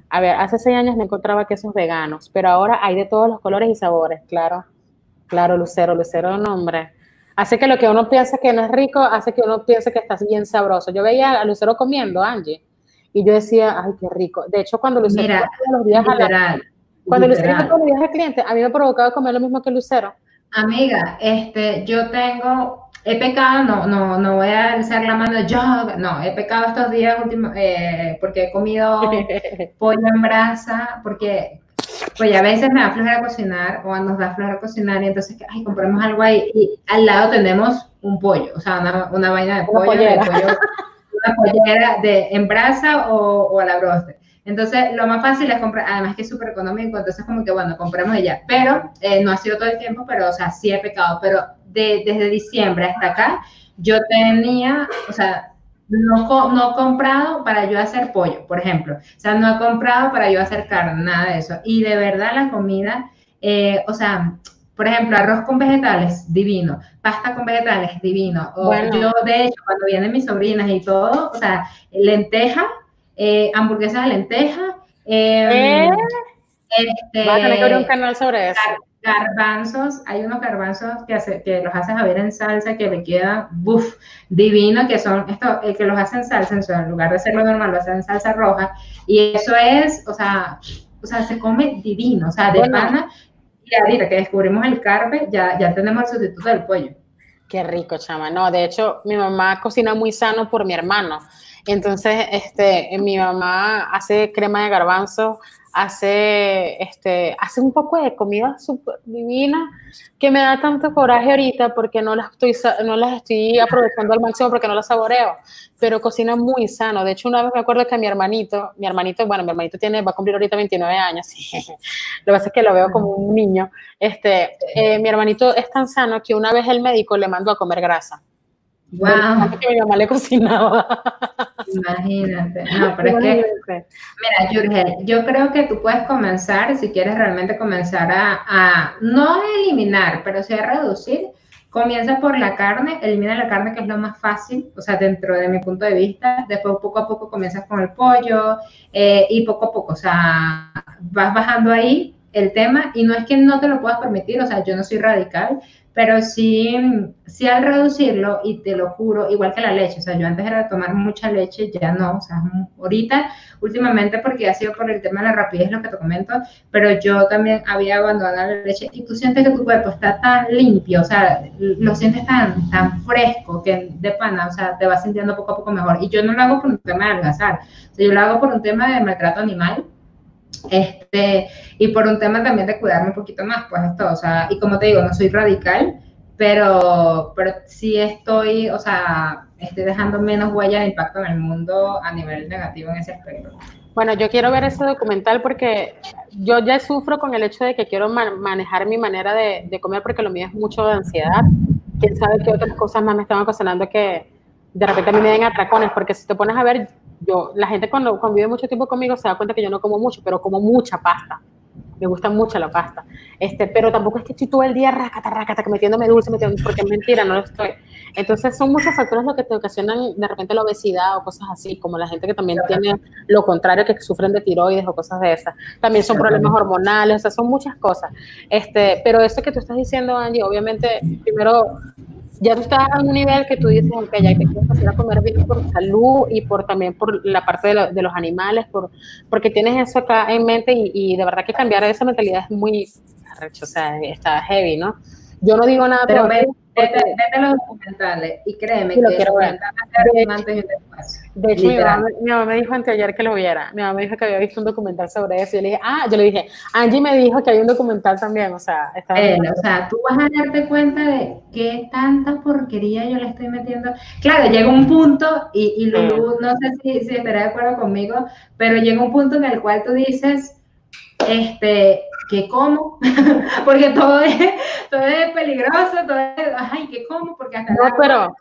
A ver, hace seis años no encontraba quesos veganos, pero ahora hay de todos los colores y sabores, claro. Claro, Lucero, Lucero, nombre. Hace que lo que uno piensa que no es rico, hace que uno piense que está bien sabroso. Yo veía a Lucero comiendo, Angie, y yo decía, ay, qué rico. De hecho, cuando Lucero Mira, los días a la, cuando Lucero los días al cliente, a mí me ha provocado comer lo mismo que Lucero. Amiga, este, yo tengo, he pecado, no, no, no voy a alzar la mano, yo, no, he pecado estos días últimos, eh, porque he comido pollo en brasa, porque pues a veces me da flojera cocinar o nos da flojera cocinar y entonces, ay, compremos algo ahí y al lado tenemos un pollo, o sea, una, una vaina de pollo, de pollo, una pollera de en brasa o, o a la broster. Entonces, lo más fácil es comprar, además que es súper económico, entonces como que, bueno, compramos ella. Pero eh, no ha sido todo el tiempo, pero, o sea, sí he pecado. Pero desde diciembre hasta acá, yo tenía, o sea, no, no comprado para yo hacer pollo, por ejemplo. O sea, no he comprado para yo hacer carne, nada de eso. Y de verdad la comida, eh, o sea, por ejemplo, arroz con vegetales, divino. Pasta con vegetales, divino. O yo, de hecho, cuando vienen mis sobrinas y todo, o sea, lenteja, eh, hamburguesas de lenteja. Eh, este, a tener que abrir un canal sobre eso. Garbanzos, hay unos garbanzos que, hace, que los haces a ver en salsa que le queda buff, divino, que son esto, el que los hacen en salsa, en lugar de hacerlo normal, lo hacen en salsa roja, y eso es, o sea, o sea, se come divino, o sea, de pana, y ahorita que descubrimos el carpe, ya, ya tenemos el sustituto del pollo. Qué rico, chama. No, de hecho, mi mamá cocina muy sano por mi hermano. Entonces, este, mi mamá hace crema de garbanzo, hace, este, hace un poco de comida súper divina que me da tanto coraje ahorita porque no las estoy, no las estoy aprovechando al máximo porque no las saboreo, pero cocina muy sano. De hecho, una vez me acuerdo que mi hermanito, mi hermanito, bueno, mi hermanito tiene, va a cumplir ahorita 29 años, lo que pasa es que lo veo como un niño. Este, eh, mi hermanito es tan sano que una vez el médico le mandó a comer grasa. Wow. Que mi mamá le cocinaba. Imagínate. No, pero es que, mira, Yurgel, yo creo que tú puedes comenzar, si quieres realmente comenzar a, a no eliminar, pero sí a reducir Comienza por la carne, elimina la carne que es lo más fácil, o sea, dentro de mi punto de vista. Después poco a poco comienzas con el pollo eh, y poco a poco, o sea, vas bajando ahí el tema y no es que no te lo puedas permitir, o sea, yo no soy radical, pero sí, sí al reducirlo, y te lo juro, igual que la leche, o sea, yo antes era de tomar mucha leche, ya no, o sea, ahorita, últimamente, porque ha sido por el tema de la rapidez lo que te comento, pero yo también había abandonado la leche y tú sientes que tu cuerpo está tan limpio, o sea, lo sientes tan, tan fresco que de pana, o sea, te vas sintiendo poco a poco mejor. Y yo no lo hago por un tema de adelgazar, o sea, yo lo hago por un tema de maltrato animal, este, y por un tema también de cuidarme un poquito más, pues esto, o sea, y como te digo, no soy radical, pero, pero sí estoy, o sea, estoy dejando menos huella de impacto en el mundo a nivel negativo en ese aspecto. Bueno, yo quiero ver ese documental porque yo ya sufro con el hecho de que quiero manejar mi manera de, de, comer porque lo mío es mucho de ansiedad. Quién sabe qué otras cosas más me están ocasionando que de repente a mí me den atracones, porque si te pones a ver, yo, la gente cuando convive mucho tiempo conmigo se da cuenta que yo no como mucho, pero como mucha pasta. Me gusta mucho la pasta. Este, pero tampoco es que estoy todo el día racata, racata, metiéndome dulce, metiéndome, porque es mentira, no lo estoy. Entonces son muchos factores los que te ocasionan de repente la obesidad o cosas así, como la gente que también tiene lo contrario, que sufren de tiroides o cosas de esas. También son problemas hormonales, o sea, son muchas cosas. Este, pero eso que tú estás diciendo, Angie, obviamente, primero ya tú estás a un nivel que tú dices, ok, ya te quieres pasar a comer bien por salud y por también por la parte de, los animales, por, porque tienes eso acá en mente y, de verdad que cambiar esa mentalidad es muy o sea, está heavy, ¿no? Yo no digo nada, pero, Vete, vete, a los documentales y créeme que lo quiero ver. De, hecho, mi mamá, mi mamá, me dijo anteayer que lo viera. Mi mamá me dijo que había visto un documental sobre eso. Y yo le dije, ah, yo le dije, Angie me dijo que hay un documental también. O sea, está eh, o sea, tú vas a darte cuenta de qué tanta porquería yo le estoy metiendo. Claro, llega un punto, y, y Lulu, no sé si, si estará de acuerdo conmigo, pero llega un punto en el cual tú dices, este, ¿qué como? porque todo es, todo es peligroso, todo es, ay, ¿qué como? Porque hasta no, pero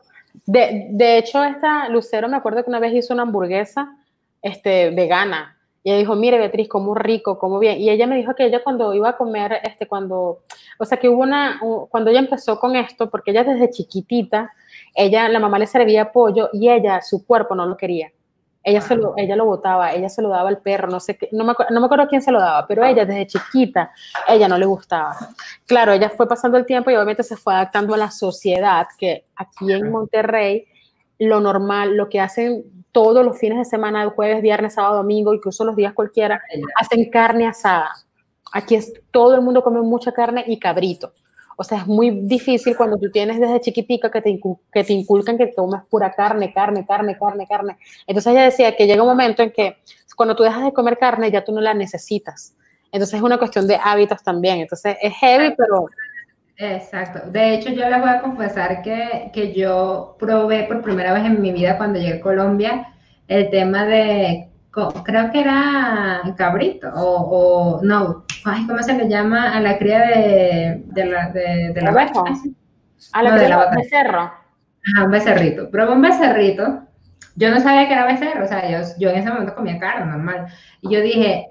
de, de, hecho esta Lucero me acuerdo que una vez hizo una hamburguesa este, vegana y ella dijo, mire Beatriz, como rico, como bien. Y ella me dijo que ella cuando iba a comer, este, cuando, o sea, que hubo una, cuando ella empezó con esto, porque ella desde chiquitita, ella, la mamá le servía pollo y ella, su cuerpo no lo quería. Ella, se lo, ella lo botaba, ella se lo daba al perro, no sé qué, no me, no me acuerdo quién se lo daba, pero ella desde chiquita, ella no le gustaba. Claro, ella fue pasando el tiempo y obviamente se fue adaptando a la sociedad, que aquí en Monterrey, lo normal, lo que hacen todos los fines de semana, jueves, viernes, sábado, domingo, incluso los días cualquiera, hacen carne asada. Aquí es, todo el mundo come mucha carne y cabrito. O sea, es muy difícil cuando tú tienes desde chiquitica que te, que te inculcan que tomas pura carne, carne, carne, carne, carne. Entonces ella decía que llega un momento en que cuando tú dejas de comer carne ya tú no la necesitas. Entonces es una cuestión de hábitos también. Entonces es heavy, pero... Exacto. De hecho, yo les voy a confesar que, que yo probé por primera vez en mi vida cuando llegué a Colombia el tema de creo que era cabrito, o, no, ¿cómo se le llama a la cría de, de la, de, la vaca? A la cría de la vaca. becerro. Ajá, un becerrito. Pero un becerrito, yo no sabía que era becerro, o sea, yo, yo en ese momento comía carne normal. Y yo dije,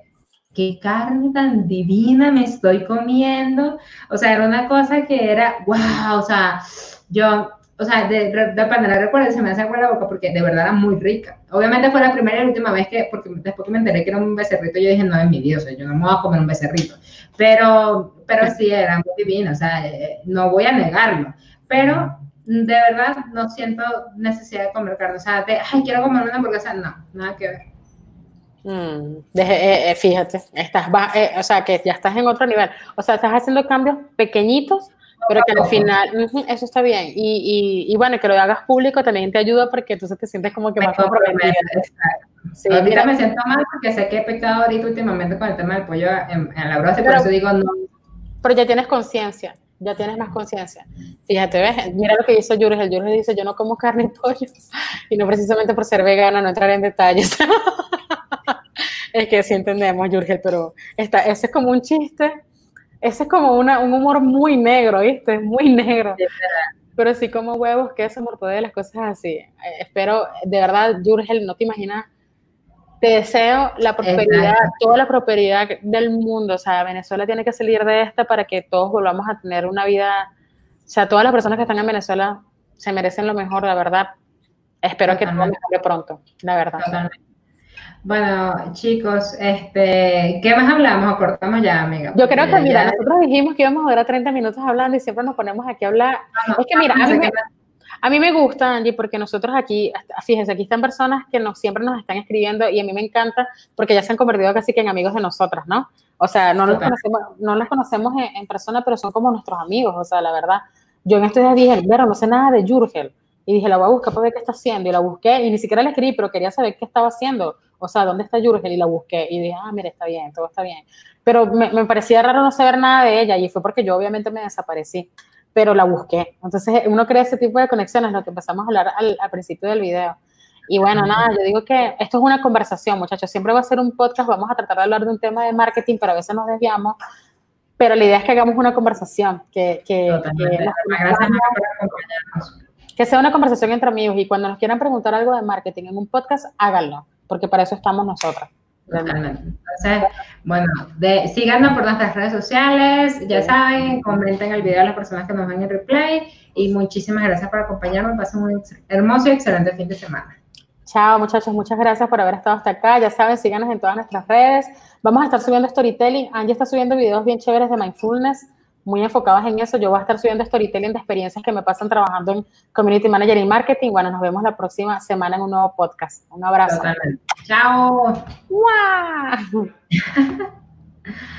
qué carne tan divina me estoy comiendo. O sea, era una cosa que era, wow, o sea, yo o sea, de, de panela recuerdo, se me hace agua la boca porque de verdad era muy rica. Obviamente fue la primera y última vez que, porque después que me enteré que era un becerrito, yo dije, no, es mi Dios, yo no me voy a comer un becerrito. Pero, pero sí, era muy divino, o sea, eh, no voy a negarlo. Pero de verdad no siento necesidad de comer carne. O sea, de, ay, quiero comer una hamburguesa, no, nada que ver. Mm, eh, eh, fíjate, estás, o sea, que ya estás en otro nivel. O sea, estás haciendo cambios pequeñitos pero que al final, eso está bien. Y, y, y, bueno, que lo hagas público también te ayuda porque entonces te sientes como que más comprometido. Sí, ahorita me siento mal porque sé que he pecado ahorita últimamente con el tema del pollo en, en la brosa, por eso digo no. Pero ya tienes conciencia, ya tienes más conciencia. Fíjate, ¿ves? Mira lo que hizo Jules. El Jules dice, yo no como carne y pollo. Y no precisamente por ser vegana, no entrar en detalles. es que sí entendemos, Jurgel, pero esta, ese es como un chiste ese es como una, un humor muy negro, ¿viste? Muy negro. Pero sí como huevos, queso, de las cosas así. Eh, espero, de verdad, Jurgel, no te imaginas. Te deseo la prosperidad, toda la prosperidad del mundo. O sea, Venezuela tiene que salir de esta para que todos volvamos a tener una vida sea, todas las personas que están en Venezuela se merecen lo mejor, la verdad. Espero que todo mejore pronto, la verdad. Bueno, chicos, este, ¿qué más hablamos o cortamos ya, amiga? Yo creo que, mira, nosotros dijimos que íbamos a durar 30 minutos hablando y siempre nos ponemos aquí a hablar. es que, mira, a mí, me, a mí, me, gusta, Angie, porque nosotros aquí, fíjense, aquí están personas que nos, siempre nos están escribiendo y a mí me encanta porque ya se han convertido casi que en amigos de nosotras, ¿no? O sea, no los conocemos, no los conocemos en, persona, pero son como nuestros amigos, o sea, la verdad. Yo en estos días dije, pero no sé nada de Jurgel. Y dije, la voy a buscar para ver qué está haciendo. Y la busqué y ni siquiera la escribí, pero quería saber qué estaba haciendo o sea, ¿dónde está Jurgel? Y la busqué y dije, ah, mira, está bien, todo está bien. Pero me, parecía raro no saber nada de ella y fue porque yo obviamente me desaparecí, pero la busqué. Entonces uno crea ese tipo de conexiones, lo que empezamos a hablar al, principio del video. Y bueno, nada, yo digo que esto es una conversación, muchachos. Siempre va a ser un podcast, vamos a tratar de hablar de un tema de marketing, pero a veces nos desviamos. Pero la idea es que hagamos una conversación, que, que, que sea una conversación entre amigos y cuando nos quieran preguntar algo de marketing en un podcast, háganlo, porque para eso estamos nosotras. Totalmente. Entonces, bueno, de, síganos por nuestras redes sociales, ya saben, comenten el video a las personas que nos ven en replay y muchísimas gracias por acompañarnos. Pasen un hermoso y excelente fin de semana. Chao, muchachos, muchas gracias por haber estado hasta acá. Ya saben, síganos en todas nuestras redes. Vamos a estar subiendo storytelling. Angie está subiendo videos bien chéveres de mindfulness muy enfocadas en eso. Yo voy a estar subiendo storytelling de experiencias que me pasan trabajando en Community Manager y Marketing. Bueno, nos vemos la próxima semana en un nuevo podcast. Un abrazo. Chao.